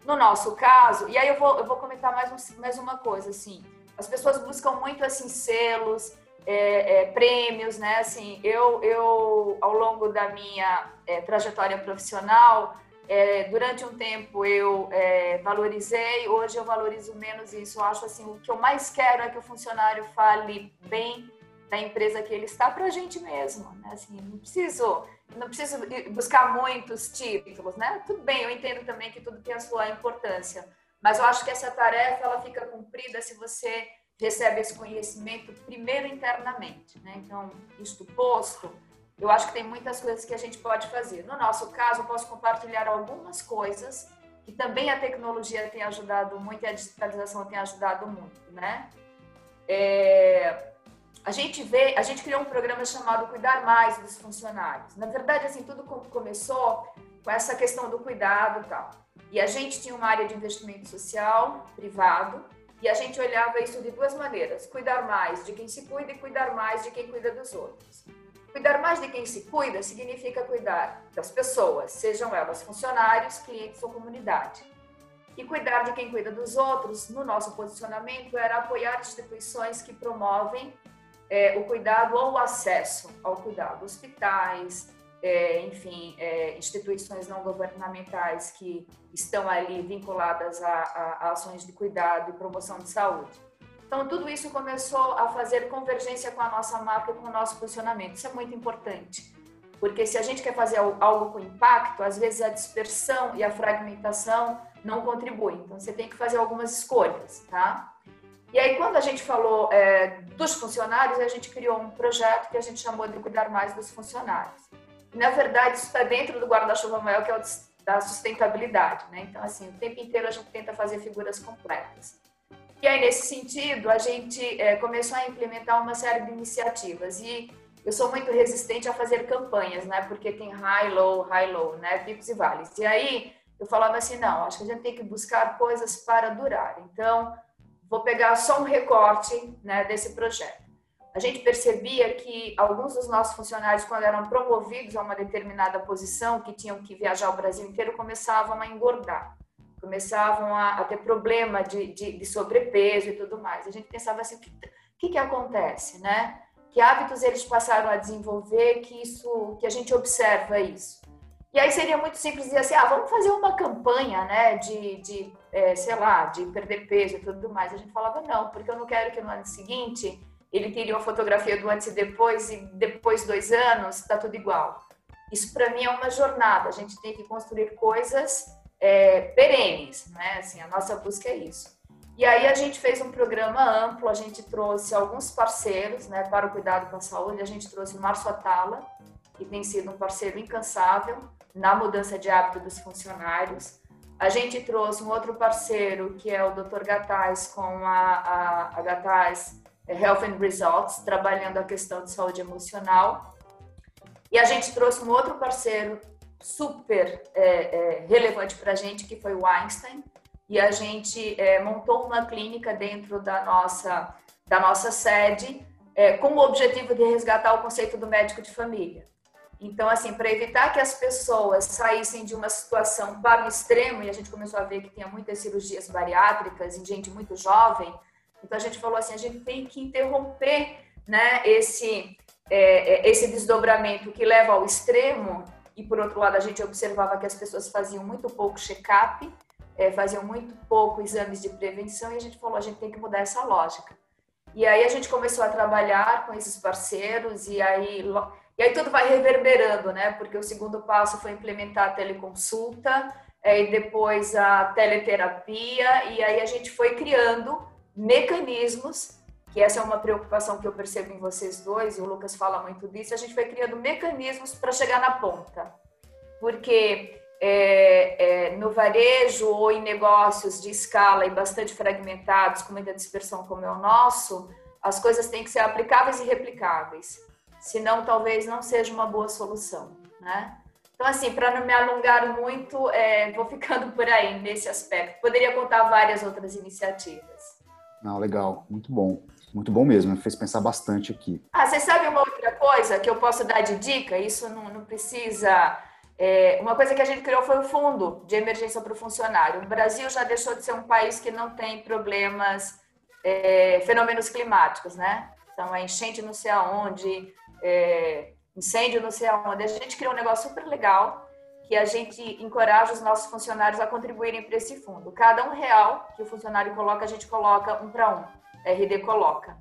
No nosso caso, e aí eu vou, eu vou comentar mais, um, mais uma coisa, assim, as pessoas buscam muito, assim, selos, é, é, prêmios, né? Assim, eu, eu ao longo da minha é, trajetória profissional, é, durante um tempo eu é, valorizei, hoje eu valorizo menos isso. Eu acho assim, o que eu mais quero é que o funcionário fale bem da empresa que ele está para a gente mesmo, né? Assim, não preciso, não preciso buscar muitos títulos, né? Tudo bem, eu entendo também que tudo tem a sua importância, mas eu acho que essa tarefa ela fica cumprida se você recebe esse conhecimento primeiro internamente, né? Então, isto posto, eu acho que tem muitas coisas que a gente pode fazer. No nosso caso, eu posso compartilhar algumas coisas que também a tecnologia tem ajudado muito e a digitalização tem ajudado muito, né? É, a gente vê, a gente criou um programa chamado Cuidar Mais dos Funcionários. Na verdade, assim, tudo começou com essa questão do cuidado tal. E a gente tinha uma área de investimento social privado e a gente olhava isso de duas maneiras: cuidar mais de quem se cuida e cuidar mais de quem cuida dos outros. Cuidar mais de quem se cuida significa cuidar das pessoas, sejam elas funcionários, clientes ou comunidade. E cuidar de quem cuida dos outros, no nosso posicionamento, era apoiar instituições que promovem é, o cuidado ou o acesso ao cuidado, hospitais, é, enfim, é, instituições não governamentais que estão ali vinculadas a, a, a, ações de cuidado e promoção de saúde. Então, tudo isso começou a fazer convergência com a nossa marca e com o nosso posicionamento. Isso é muito importante, porque se a gente quer fazer algo com impacto, às vezes a dispersão e a fragmentação não contribuem. Então, você tem que fazer algumas escolhas, tá? E aí, quando a gente falou é, dos funcionários, a gente criou um projeto que a gente chamou de Cuidar Mais dos Funcionários na verdade, isso está dentro do guarda-chuva maior, que é o da sustentabilidade, né? Então, assim, o tempo inteiro a gente tenta fazer figuras completas. E aí, nesse sentido, a gente é, começou a implementar uma série de iniciativas e eu sou muito resistente a fazer campanhas, né? Porque tem high, low, high, low, né? Picos e vales. E aí, eu falava assim, não, acho que a gente tem que buscar coisas para durar. Então, vou pegar só um recorte né, desse projeto a gente percebia que alguns dos nossos funcionários, quando eram promovidos a uma determinada posição, que tinham que viajar o Brasil inteiro, começavam a engordar, começavam a, a ter problema de, de, de, sobrepeso e tudo mais. A gente pensava assim, o que, que, que acontece, né? Que hábitos eles passaram a desenvolver que isso, que a gente observa isso? E aí seria muito simples dizer assim, ah, vamos fazer uma campanha, né, de, de é, sei lá, de perder peso e tudo mais. A gente falava, não, porque eu não quero que no ano seguinte ele tire uma fotografia do antes e depois e depois dois anos, está tudo igual. Isso para mim é uma jornada. A gente tem que construir coisas é, perenes, né? Assim, a nossa busca é isso. E aí a gente fez um programa amplo. A gente trouxe alguns parceiros, né, para o cuidado com a saúde. A gente trouxe o Márcio Atala, que tem sido um parceiro incansável na mudança de hábito dos funcionários. A gente trouxe um outro parceiro, que é o Dr. Gataz, com a, a, a Health and Results, trabalhando a questão de saúde emocional. E a gente trouxe um outro parceiro super é, é, relevante para a gente, que foi o Einstein, e a gente é, montou uma clínica dentro da nossa, da nossa sede, é, com o objetivo de resgatar o conceito do médico de família. Então, assim, para evitar que as pessoas saíssem de uma situação para o extremo, e a gente começou a ver que tinha muitas cirurgias bariátricas em gente muito jovem, então a gente falou assim, a gente tem que interromper né, esse, é, é, esse desdobramento que leva ao extremo, e por outro lado a gente observava que as pessoas faziam muito pouco check-up, é, faziam muito pouco exames de prevenção, e a gente falou, a gente tem que mudar essa lógica. E aí a gente começou a trabalhar com esses parceiros, e aí, e aí tudo vai reverberando, né? Porque o segundo passo foi implementar a teleconsulta, é, e depois a teleterapia, e aí a gente foi criando mecanismos, que essa é uma preocupação que eu percebo em vocês dois, e o Lucas fala muito disso, a gente foi criando mecanismos para chegar na ponta. Porque é, é, no varejo ou em negócios de escala e bastante fragmentados, com muita dispersão como é o nosso, as coisas têm que ser aplicáveis e replicáveis. Senão, talvez não seja uma boa solução, né? Então, assim, para não me alongar muito, é, vou ficando por aí nesse aspecto. Poderia contar várias outras iniciativas. Não, legal, muito bom. Muito bom mesmo, me fez pensar bastante aqui. Ah, você sabe uma outra coisa que eu posso dar de dica? Isso não, não precisa. É, uma coisa que a gente criou foi o fundo de emergência para o funcionário. O Brasil já deixou de ser um país que não tem problemas, é, fenômenos climáticos, né? Então, é enchente não sei aonde, é, incêndio não sei aonde. A gente criou um negócio super legal que a gente encoraja os nossos funcionários a contribuírem para esse fundo. Cada um real que o funcionário coloca, a gente coloca um para um. RD coloca.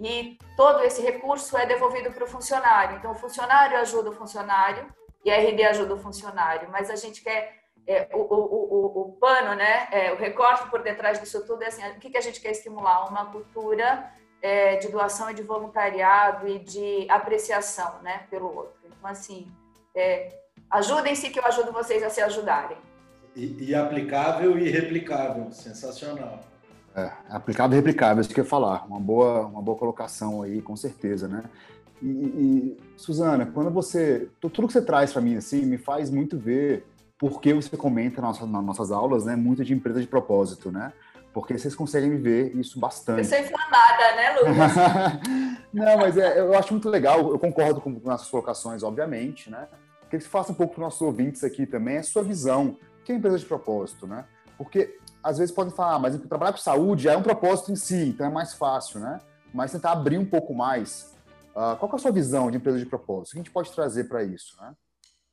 E todo esse recurso é devolvido para o funcionário. Então, o funcionário ajuda o funcionário e a RD ajuda o funcionário. Mas a gente quer é, o, o, o, o, pano, né? É, o recorte por detrás disso tudo é assim: o que, que a gente quer estimular? Uma cultura é, de doação e de voluntariado e de apreciação, né, pelo outro. Então, assim, é, Ajudem-se que eu ajudo vocês a se ajudarem. E, e aplicável e replicável, sensacional. É, aplicável e replicável, isso que eu ia falar. Uma boa, uma boa colocação aí, com certeza, né? E, e Suzana, quando você. Tudo que você traz para mim, assim, me faz muito ver porque você comenta nas nossas, nas nossas aulas, né? Muito de empresa de propósito, né? Porque vocês conseguem ver isso bastante. Eu sou inflamada, né, Lucas? Não, mas é, eu acho muito legal, eu concordo com, com as colocações, obviamente, né? Queria que você faça um pouco para os nossos ouvintes aqui também a sua visão. O que é empresa de propósito, né? Porque às vezes podem falar, ah, mas trabalhar com saúde é um propósito em si, então é mais fácil, né? Mas tentar abrir um pouco mais. Uh, qual é a sua visão de empresa de propósito? O que a gente pode trazer para isso, né?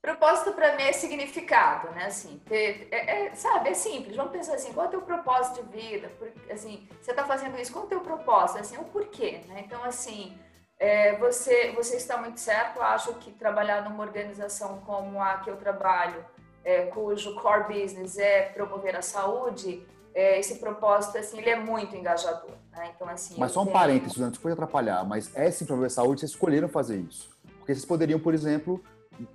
Propósito para mim é significado, né? Assim, é, é, sabe, é simples. Vamos pensar assim, qual é o teu propósito de vida? Por, assim, você está fazendo isso, qual é o teu propósito? Assim, o porquê, né? Então, assim, é, você, você está muito certo. Eu acho que trabalhar numa organização como a que eu trabalho, é, cujo core business é promover a saúde, é, esse propósito assim, ele é muito engajador. Né? Então, assim, mas só um parênteses, antes pode atrapalhar, mas é sim promover a saúde, vocês escolheram fazer isso. Porque vocês poderiam, por exemplo,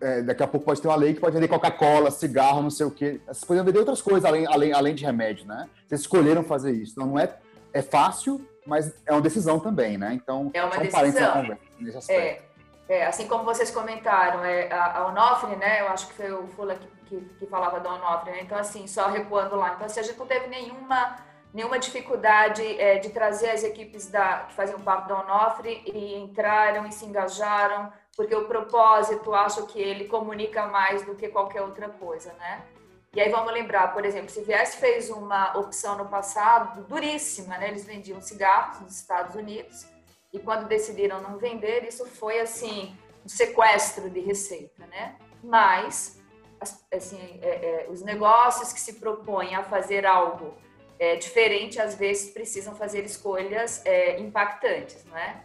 é, daqui a pouco pode ter uma lei que pode vender Coca-Cola, cigarro, não sei o quê. Vocês poderiam vender outras coisas além, além, além de remédio, né? Vocês escolheram fazer isso. Então não é, é fácil, mas é uma decisão também, né? Então, é uma decisão. nesse aspecto. É, é, assim como vocês comentaram, é, a, a Onofre, né? Eu acho que foi o Fula que, que, que falava da Onofre, né? Então, assim, só recuando lá. Então, assim, a gente não teve nenhuma, nenhuma dificuldade é, de trazer as equipes da, que faziam parte da Onofre e entraram e se engajaram, porque o propósito, acho que ele comunica mais do que qualquer outra coisa, né? E aí vamos lembrar, por exemplo, se Vies fez uma opção no passado duríssima, né? Eles vendiam cigarros nos Estados Unidos e quando decidiram não vender, isso foi assim um sequestro de receita, né? Mas assim, é, é, os negócios que se propõem a fazer algo é, diferente, às vezes precisam fazer escolhas é, impactantes, não é?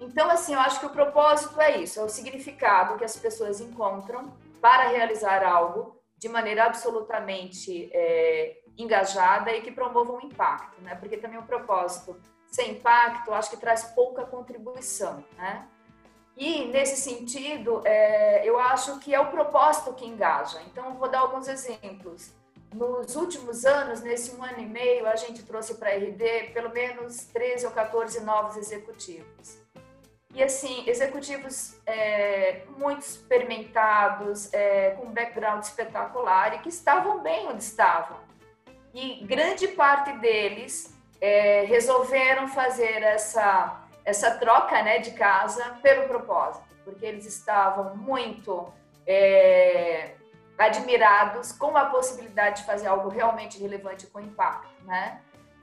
Então, assim, eu acho que o propósito é isso, é o significado que as pessoas encontram para realizar algo de maneira absolutamente é, engajada e que promova um impacto, né? Porque também o propósito sem impacto, acho que traz pouca contribuição, né? E nesse sentido, é, eu acho que é o propósito que engaja. Então, vou dar alguns exemplos. Nos últimos anos, nesse um ano e meio, a gente trouxe para a RD pelo menos 13 ou 14 novos executivos. E assim, executivos é, muito experimentados, é, com background espetacular e que estavam bem onde estavam. E grande parte deles é, resolveram fazer essa, essa troca né, de casa pelo propósito, porque eles estavam muito é, admirados com a possibilidade de fazer algo realmente relevante com impacto, né?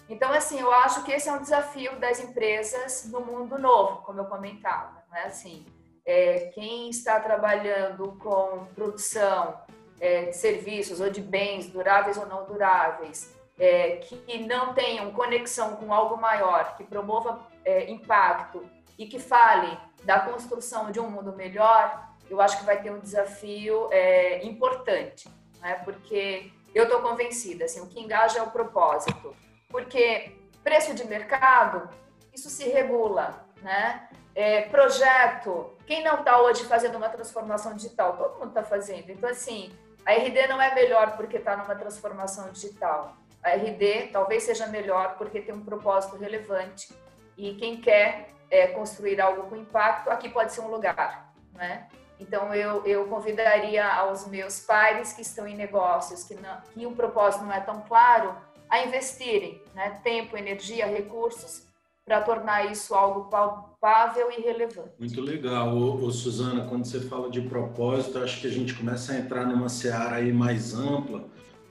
Então, assim, eu acho que esse é um desafio das empresas no mundo novo, como eu comentava, né? Assim, é, quem está trabalhando com produção é, de serviços ou de bens duráveis ou não duráveis, é, que não tenham conexão com algo maior, que promova é, impacto e que fale da construção de um mundo melhor, eu acho que vai ter um desafio é, importante, né? porque eu estou convencida, assim, o que engaja é o propósito, porque preço de mercado, isso se regula, né? É, projeto, quem não está hoje fazendo uma transformação digital? Todo mundo está fazendo. Então, assim, a RD não é melhor porque está numa transformação digital. A RD talvez seja melhor porque tem um propósito relevante e quem quer é, construir algo com impacto, aqui pode ser um lugar, né? Então, eu, eu convidaria aos meus pares que estão em negócios que, não, que o propósito não é tão claro, a investirem né? tempo, energia, recursos para tornar isso algo palpável e relevante. Muito legal. Ô, ô, Suzana, quando você fala de propósito, acho que a gente começa a entrar numa seara aí mais ampla,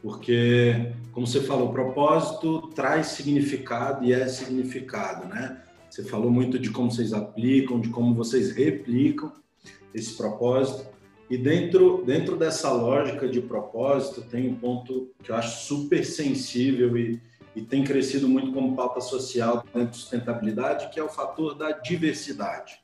porque, como você falou, o propósito traz significado e é significado, né? Você falou muito de como vocês aplicam, de como vocês replicam esse propósito. E dentro, dentro dessa lógica de propósito, tem um ponto que eu acho super sensível e, e tem crescido muito como pauta social dentro de sustentabilidade, que é o fator da diversidade.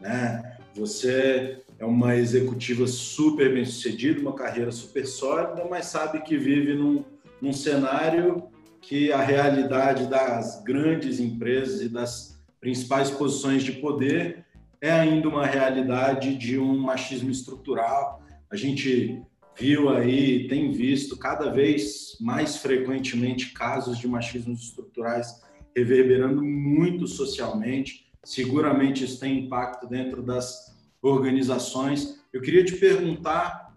Né? Você é uma executiva super bem sucedida, uma carreira super sólida, mas sabe que vive num, num cenário que a realidade das grandes empresas e das principais posições de poder é ainda uma realidade de um machismo estrutural. A gente viu aí, tem visto cada vez mais frequentemente casos de machismos estruturais reverberando muito socialmente. Seguramente isso tem impacto dentro das organizações. Eu queria te perguntar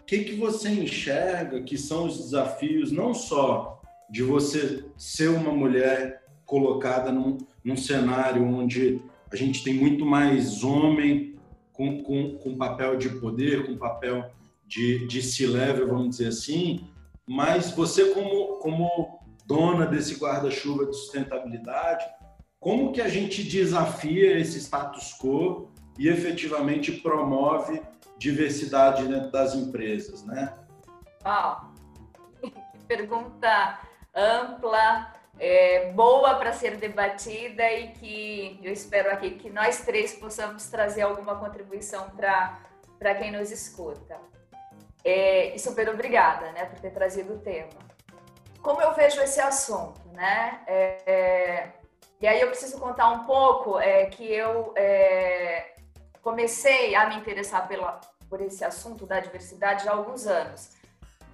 o que, que você enxerga que são os desafios, não só de você ser uma mulher colocada num, num cenário onde a gente tem muito mais homem com, com, com papel de poder, com papel de, de C-level, vamos dizer assim, mas você como, como dona desse guarda-chuva de sustentabilidade, como que a gente desafia esse status quo e efetivamente promove diversidade dentro das empresas, né? Oh, pergunta ampla, é, boa para ser debatida e que eu espero aqui que nós três possamos trazer alguma contribuição para quem nos escuta. É, e super obrigada né, por ter trazido o tema. Como eu vejo esse assunto, né? É, é e aí eu preciso contar um pouco é, que eu é, comecei a me interessar pela, por esse assunto da diversidade há alguns anos.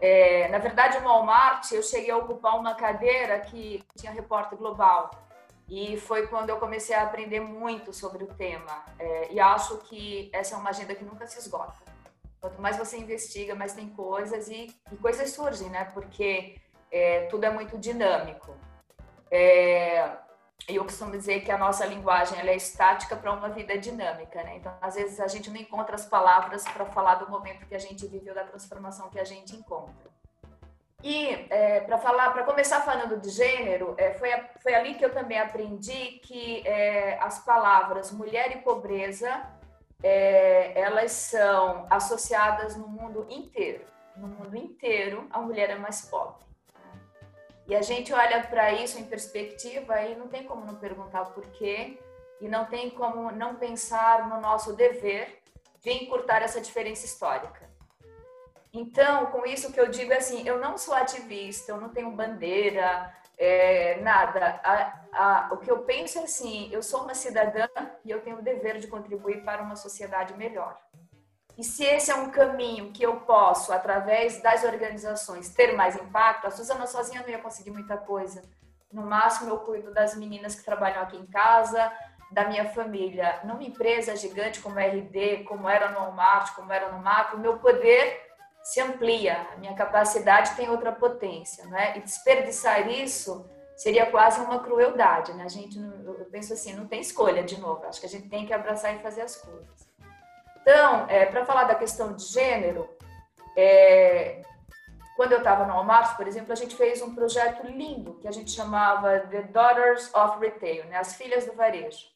É, na verdade, no Walmart, eu cheguei a ocupar uma cadeira que tinha repórter global. E foi quando eu comecei a aprender muito sobre o tema. É, e acho que essa é uma agenda que nunca se esgota. Quanto mais você investiga, mais tem coisas e, e coisas surgem, né? Porque é, tudo é muito dinâmico. É, eu costumo dizer que a nossa linguagem é estática para uma vida dinâmica, né? Então, às vezes a gente não encontra as palavras para falar do momento que a gente viveu, da transformação que a gente encontra. E é, para falar, para começar falando de gênero, é, foi, foi ali que eu também aprendi que é, as palavras mulher e pobreza é, elas são associadas no mundo inteiro. No mundo inteiro, a mulher é mais pobre. E a gente olha para isso em perspectiva e não tem como não perguntar por quê e não tem como não pensar no nosso dever de encurtar essa diferença histórica. Então, com isso que eu digo é assim, eu não sou ativista, eu não tenho bandeira, é, nada. A, a, o que eu penso é assim, eu sou uma cidadã e eu tenho o dever de contribuir para uma sociedade melhor. E se esse é um caminho que eu posso, através das organizações, ter mais impacto, a Suzana sozinha não ia conseguir muita coisa. No máximo, eu cuido das meninas que trabalham aqui em casa, da minha família. Numa empresa gigante como a RD, como era no Walmart, como era no Macro, meu poder se amplia, a minha capacidade tem outra potência, né? E desperdiçar isso seria quase uma crueldade, né? A gente, eu penso assim, não tem escolha de novo. Acho que a gente tem que abraçar e fazer as coisas. Então, é, para falar da questão de gênero, é, quando eu estava no Walmart, por exemplo, a gente fez um projeto lindo que a gente chamava The Daughters of Retail, né? as filhas do varejo.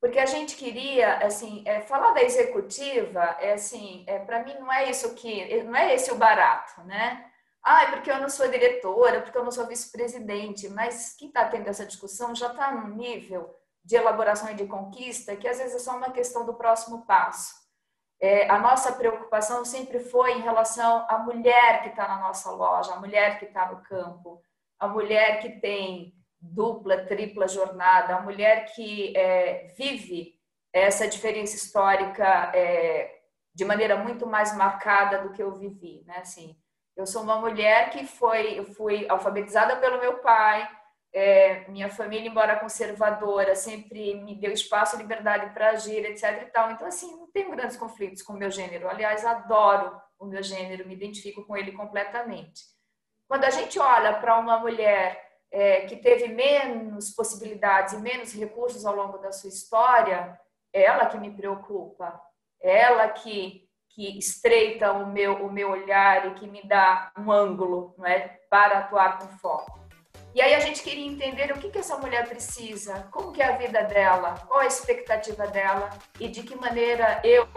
Porque a gente queria, assim, é, falar da executiva, é assim, é, para mim não é isso que, não é esse o barato, né? Ah, é porque eu não sou diretora, porque eu não sou vice-presidente, mas quem está tendo essa discussão já está num nível de elaboração e de conquista, que às vezes é só uma questão do próximo passo. É, a nossa preocupação sempre foi em relação à mulher que está na nossa loja, a mulher que está no campo, a mulher que tem dupla, tripla jornada, a mulher que é, vive essa diferença histórica é, de maneira muito mais marcada do que eu vivi, né? Assim, eu sou uma mulher que foi, eu fui alfabetizada pelo meu pai, é, minha família, embora conservadora, sempre me deu espaço liberdade para agir, etc. E tal. Então, assim, não tenho grandes conflitos com o meu gênero. Aliás, adoro o meu gênero, me identifico com ele completamente. Quando a gente olha para uma mulher é, que teve menos possibilidades e menos recursos ao longo da sua história, ela que me preocupa, ela que que estreita o meu o meu olhar e que me dá um ângulo, não é, para atuar com foco. E aí a gente queria entender o que, que essa mulher precisa, como que é a vida dela, qual a expectativa dela e de que maneira eu,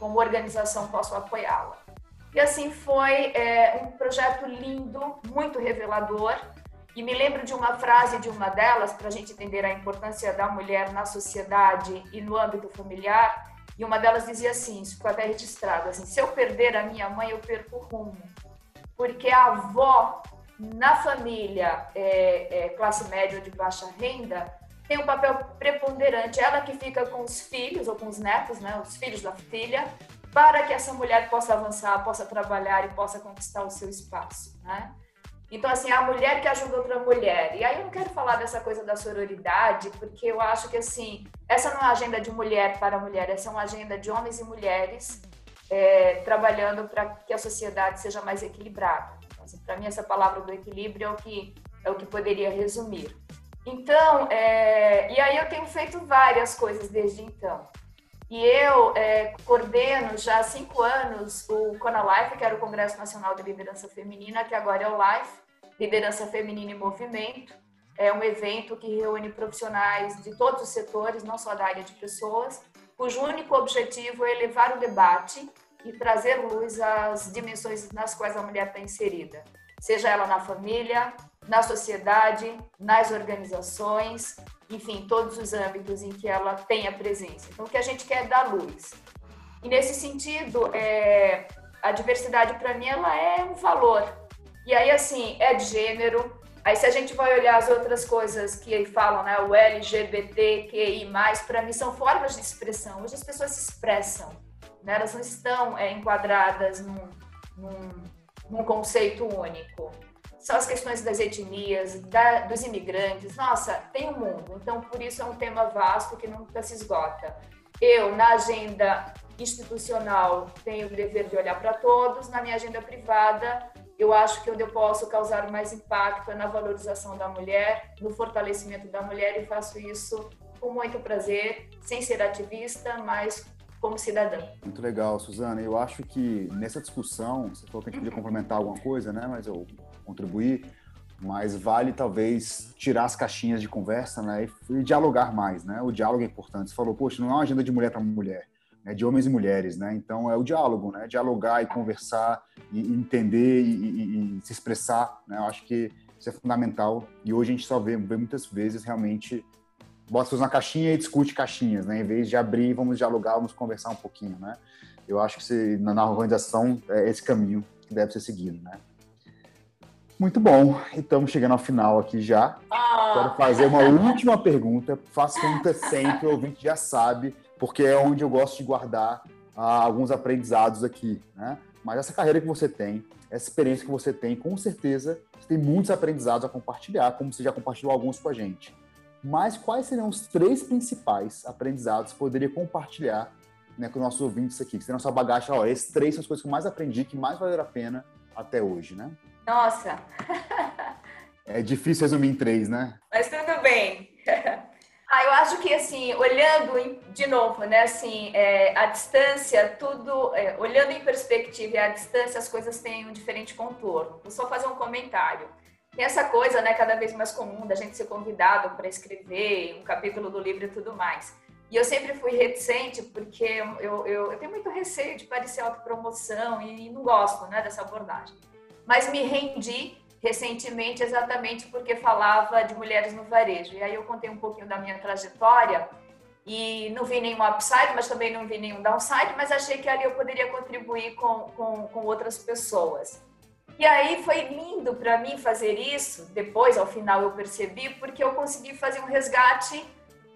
como organização, posso apoiá-la. E assim foi é, um projeto lindo, muito revelador. E me lembro de uma frase de uma delas, para a gente entender a importância da mulher na sociedade e no âmbito familiar. E uma delas dizia assim, isso ficou até registrado, assim, se eu perder a minha mãe, eu perco o rumo. Porque a avó na família é, é, classe média ou de baixa renda, tem um papel preponderante. Ela que fica com os filhos ou com os netos, né, os filhos da filha, para que essa mulher possa avançar, possa trabalhar e possa conquistar o seu espaço, né? Então, assim, a mulher que ajuda outra mulher. E aí eu não quero falar dessa coisa da sororidade, porque eu acho que, assim, essa não é uma agenda de mulher para mulher, essa é uma agenda de homens e mulheres é, trabalhando para que a sociedade seja mais equilibrada. Assim, Para mim, essa palavra do equilíbrio é o que, é o que poderia resumir. Então, é, e aí eu tenho feito várias coisas desde então. E eu é, coordeno já há cinco anos o CONALIFE, que era o Congresso Nacional de Liderança Feminina, que agora é o LIFE, Liderança Feminina em Movimento. É um evento que reúne profissionais de todos os setores, não só da área de pessoas, cujo único objetivo é elevar o debate e trazer luz às dimensões nas quais a mulher está inserida, seja ela na família, na sociedade, nas organizações, enfim, todos os âmbitos em que ela tem a presença. Então, o que a gente quer é dar luz. E nesse sentido, é, a diversidade para mim ela é um valor. E aí, assim, é de gênero. Aí, se a gente vai olhar as outras coisas que falam, né, o LGBTQI+, para mim são formas de expressão. Hoje as pessoas se expressam né? elas não estão é, enquadradas num, num, num, conceito único. São as questões das etnias, da, dos imigrantes. Nossa, tem um mundo. Então, por isso é um tema vasto que nunca se esgota. Eu, na agenda institucional, tenho o dever de olhar para todos. Na minha agenda privada, eu acho que onde eu posso causar mais impacto é na valorização da mulher, no fortalecimento da mulher, e faço isso com muito prazer, sem ser ativista, mas como cidadã. Muito legal, Suzana. Eu acho que nessa discussão, você falou que a gente podia complementar alguma coisa, né? Mas eu contribuir, mas vale talvez tirar as caixinhas de conversa, né? E, dialogar mais, né? O diálogo é importante. Você falou, poxa, não é uma agenda de mulher para mulher. né, de homens e mulheres, né? Então é o diálogo, né? Dialogar e conversar e, entender e, e, e, se expressar, né? Eu acho que isso é fundamental e hoje a gente só vê, vê muitas vezes realmente bota pessoas na caixinha e discute caixinhas, né? Em vez de abrir, vamos dialogar, vamos conversar um pouquinho, né? Eu acho que se, na organização é esse caminho que deve ser seguido, né? Muito bom, estamos chegando ao final aqui já. Ah. Quero fazer uma última pergunta. Faço pergunta sempre, o ouvinte já sabe, porque é onde eu gosto de guardar ah, alguns aprendizados aqui, né? Mas essa carreira que você tem, essa experiência que você tem, com certeza você tem muitos aprendizados a compartilhar, como você já compartilhou alguns com a gente. Mas quais seriam os três principais aprendizados que poderia compartilhar né, com os nossos ouvintes aqui? Que seriam sua bagagem, ó, esses três são as coisas que eu mais aprendi, que mais valeram a pena até hoje, né? Nossa! é difícil resumir em três, né? Mas tudo bem. Ah, eu acho que assim, olhando de novo, né, assim, é, a distância, tudo, é, olhando em perspectiva e a distância, as coisas têm um diferente contorno. Vou só fazer um comentário. Tem essa coisa, né, cada vez mais comum da gente ser convidado para escrever um capítulo do livro e tudo mais. E eu sempre fui reticente porque eu, eu, eu tenho muito receio de parecer autopromoção e não gosto, né, dessa abordagem. Mas me rendi recentemente exatamente porque falava de mulheres no varejo. E aí eu contei um pouquinho da minha trajetória e não vi nenhum upside, mas também não vi nenhum downside, mas achei que ali eu poderia contribuir com, com, com outras pessoas. E aí foi lindo para mim fazer isso, depois ao final eu percebi, porque eu consegui fazer um resgate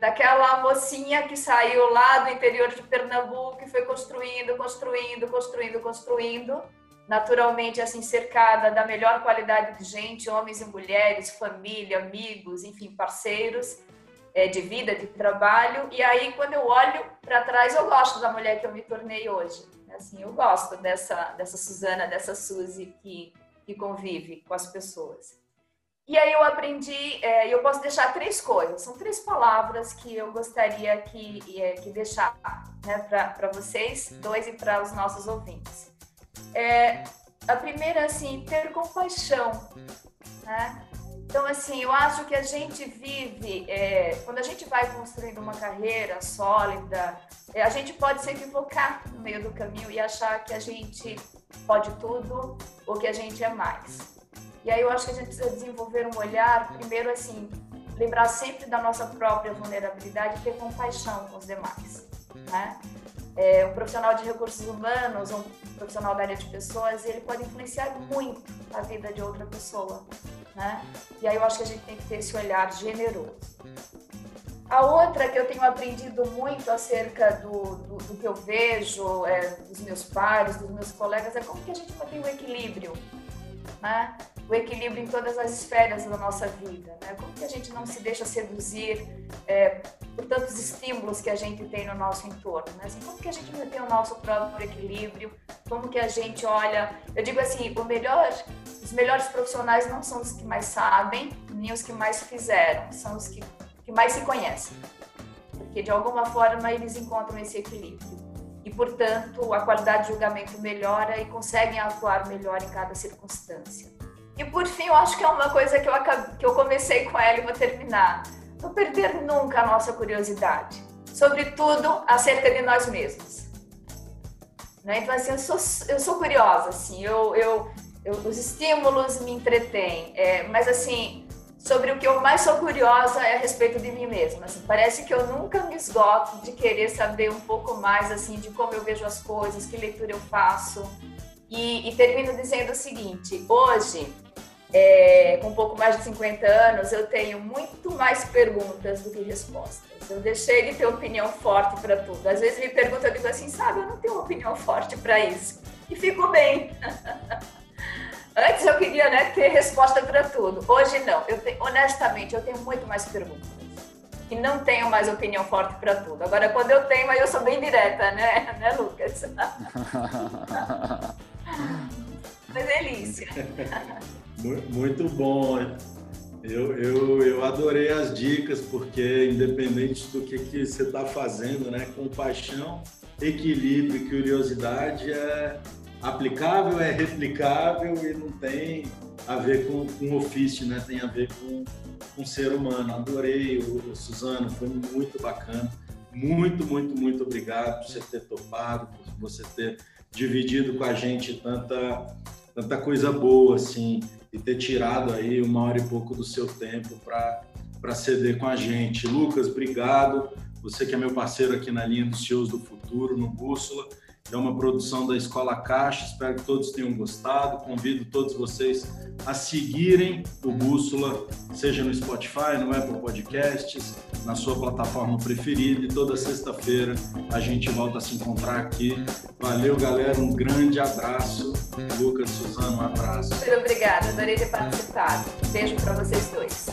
daquela mocinha que saiu lá do interior de Pernambuco e foi construindo, construindo, construindo, construindo naturalmente assim cercada da melhor qualidade de gente, homens e mulheres, família, amigos, enfim, parceiros é, de vida, de trabalho. E aí quando eu olho para trás, eu gosto da mulher que eu me tornei hoje. Assim, eu gosto dessa dessa Suzana, dessa Suzy que que convive com as pessoas. E aí eu aprendi, é, eu posso deixar três coisas, são três palavras que eu gostaria que, é, que deixar né, para vocês, dois e para os nossos ouvintes. É, a primeira, assim, ter compaixão, né? Então, assim, eu acho que a gente vive, é, quando a gente vai construindo uma carreira sólida, é, a gente pode se equivocar no meio do caminho e achar que a gente pode tudo ou que a gente é mais. E aí eu acho que a gente precisa desenvolver um olhar, primeiro, assim, lembrar sempre da nossa própria vulnerabilidade e ter compaixão com os demais, né? é, um profissional de recursos humanos, um profissional da área de pessoas, ele pode influenciar muito a vida de outra pessoa, né? E aí eu acho que a gente tem que ter esse olhar generoso. A outra que eu tenho aprendido muito acerca do, do, do que eu vejo é, dos meus pares, dos meus colegas, é como que a gente mantém o equilíbrio, né? O equilíbrio em todas as esferas da nossa vida, né? Como que a gente não se deixa seduzir é, por tantos estímulos que a gente tem no nosso entorno, né? Assim, como que a gente mantém o nosso próprio equilíbrio? Como que a gente olha? Eu digo assim, o melhor, os melhores profissionais não são os que mais sabem, nem os que mais fizeram, são os que, que mais se conhecem, porque de alguma forma eles encontram esse equilíbrio e, portanto, a qualidade de julgamento melhora e conseguem atuar melhor em cada circunstância. E por fim, eu acho que é uma coisa que eu, que eu comecei com ela e vou terminar. Não perder nunca a nossa curiosidade, sobretudo acerca de nós mesmos. Né? Então, assim, eu sou, eu sou curiosa, assim, eu, eu, eu os estímulos me entretêm, é, mas, assim, sobre o que eu mais sou curiosa é a respeito de mim mesma. Assim, parece que eu nunca me esgoto de querer saber um pouco mais, assim, de como eu vejo as coisas, que leitura eu faço. E, e termino dizendo o seguinte: hoje é, com pouco mais de 50 anos, eu tenho muito mais perguntas do que respostas. Eu deixei de ter opinião forte para tudo. Às vezes me perguntam, eu digo assim, sabe, eu não tenho opinião forte para isso. E fico bem. Antes eu queria né, ter resposta para tudo. Hoje não. Eu honestamente, eu tenho muito mais perguntas. E não tenho mais opinião forte para tudo. Agora, quando eu tenho, aí eu sou bem direta, né, né Lucas? Uma delícia. Muito bom. Eu, eu, eu adorei as dicas, porque independente do que, que você está fazendo, né? Compaixão, equilíbrio e curiosidade é aplicável, é replicável e não tem a ver com, com ofício, né? Tem a ver com, com ser humano. Adorei, o, o Suzano, foi muito bacana muito, muito, muito obrigado por você ter topado, por você ter dividido com a gente tanta, tanta coisa boa, assim, e ter tirado aí uma hora e pouco do seu tempo para ceder com a gente. Lucas, obrigado. Você que é meu parceiro aqui na linha dos CEOs do Futuro, no Bússola. É uma produção da Escola Caixa. Espero que todos tenham gostado. Convido todos vocês a seguirem o Bússola, seja no Spotify, no Apple Podcasts, na sua plataforma preferida. E toda sexta-feira a gente volta a se encontrar aqui. Valeu, galera. Um grande abraço. Lucas, Suzana, um abraço. Muito obrigada. Adorei ter participado. Beijo para vocês dois.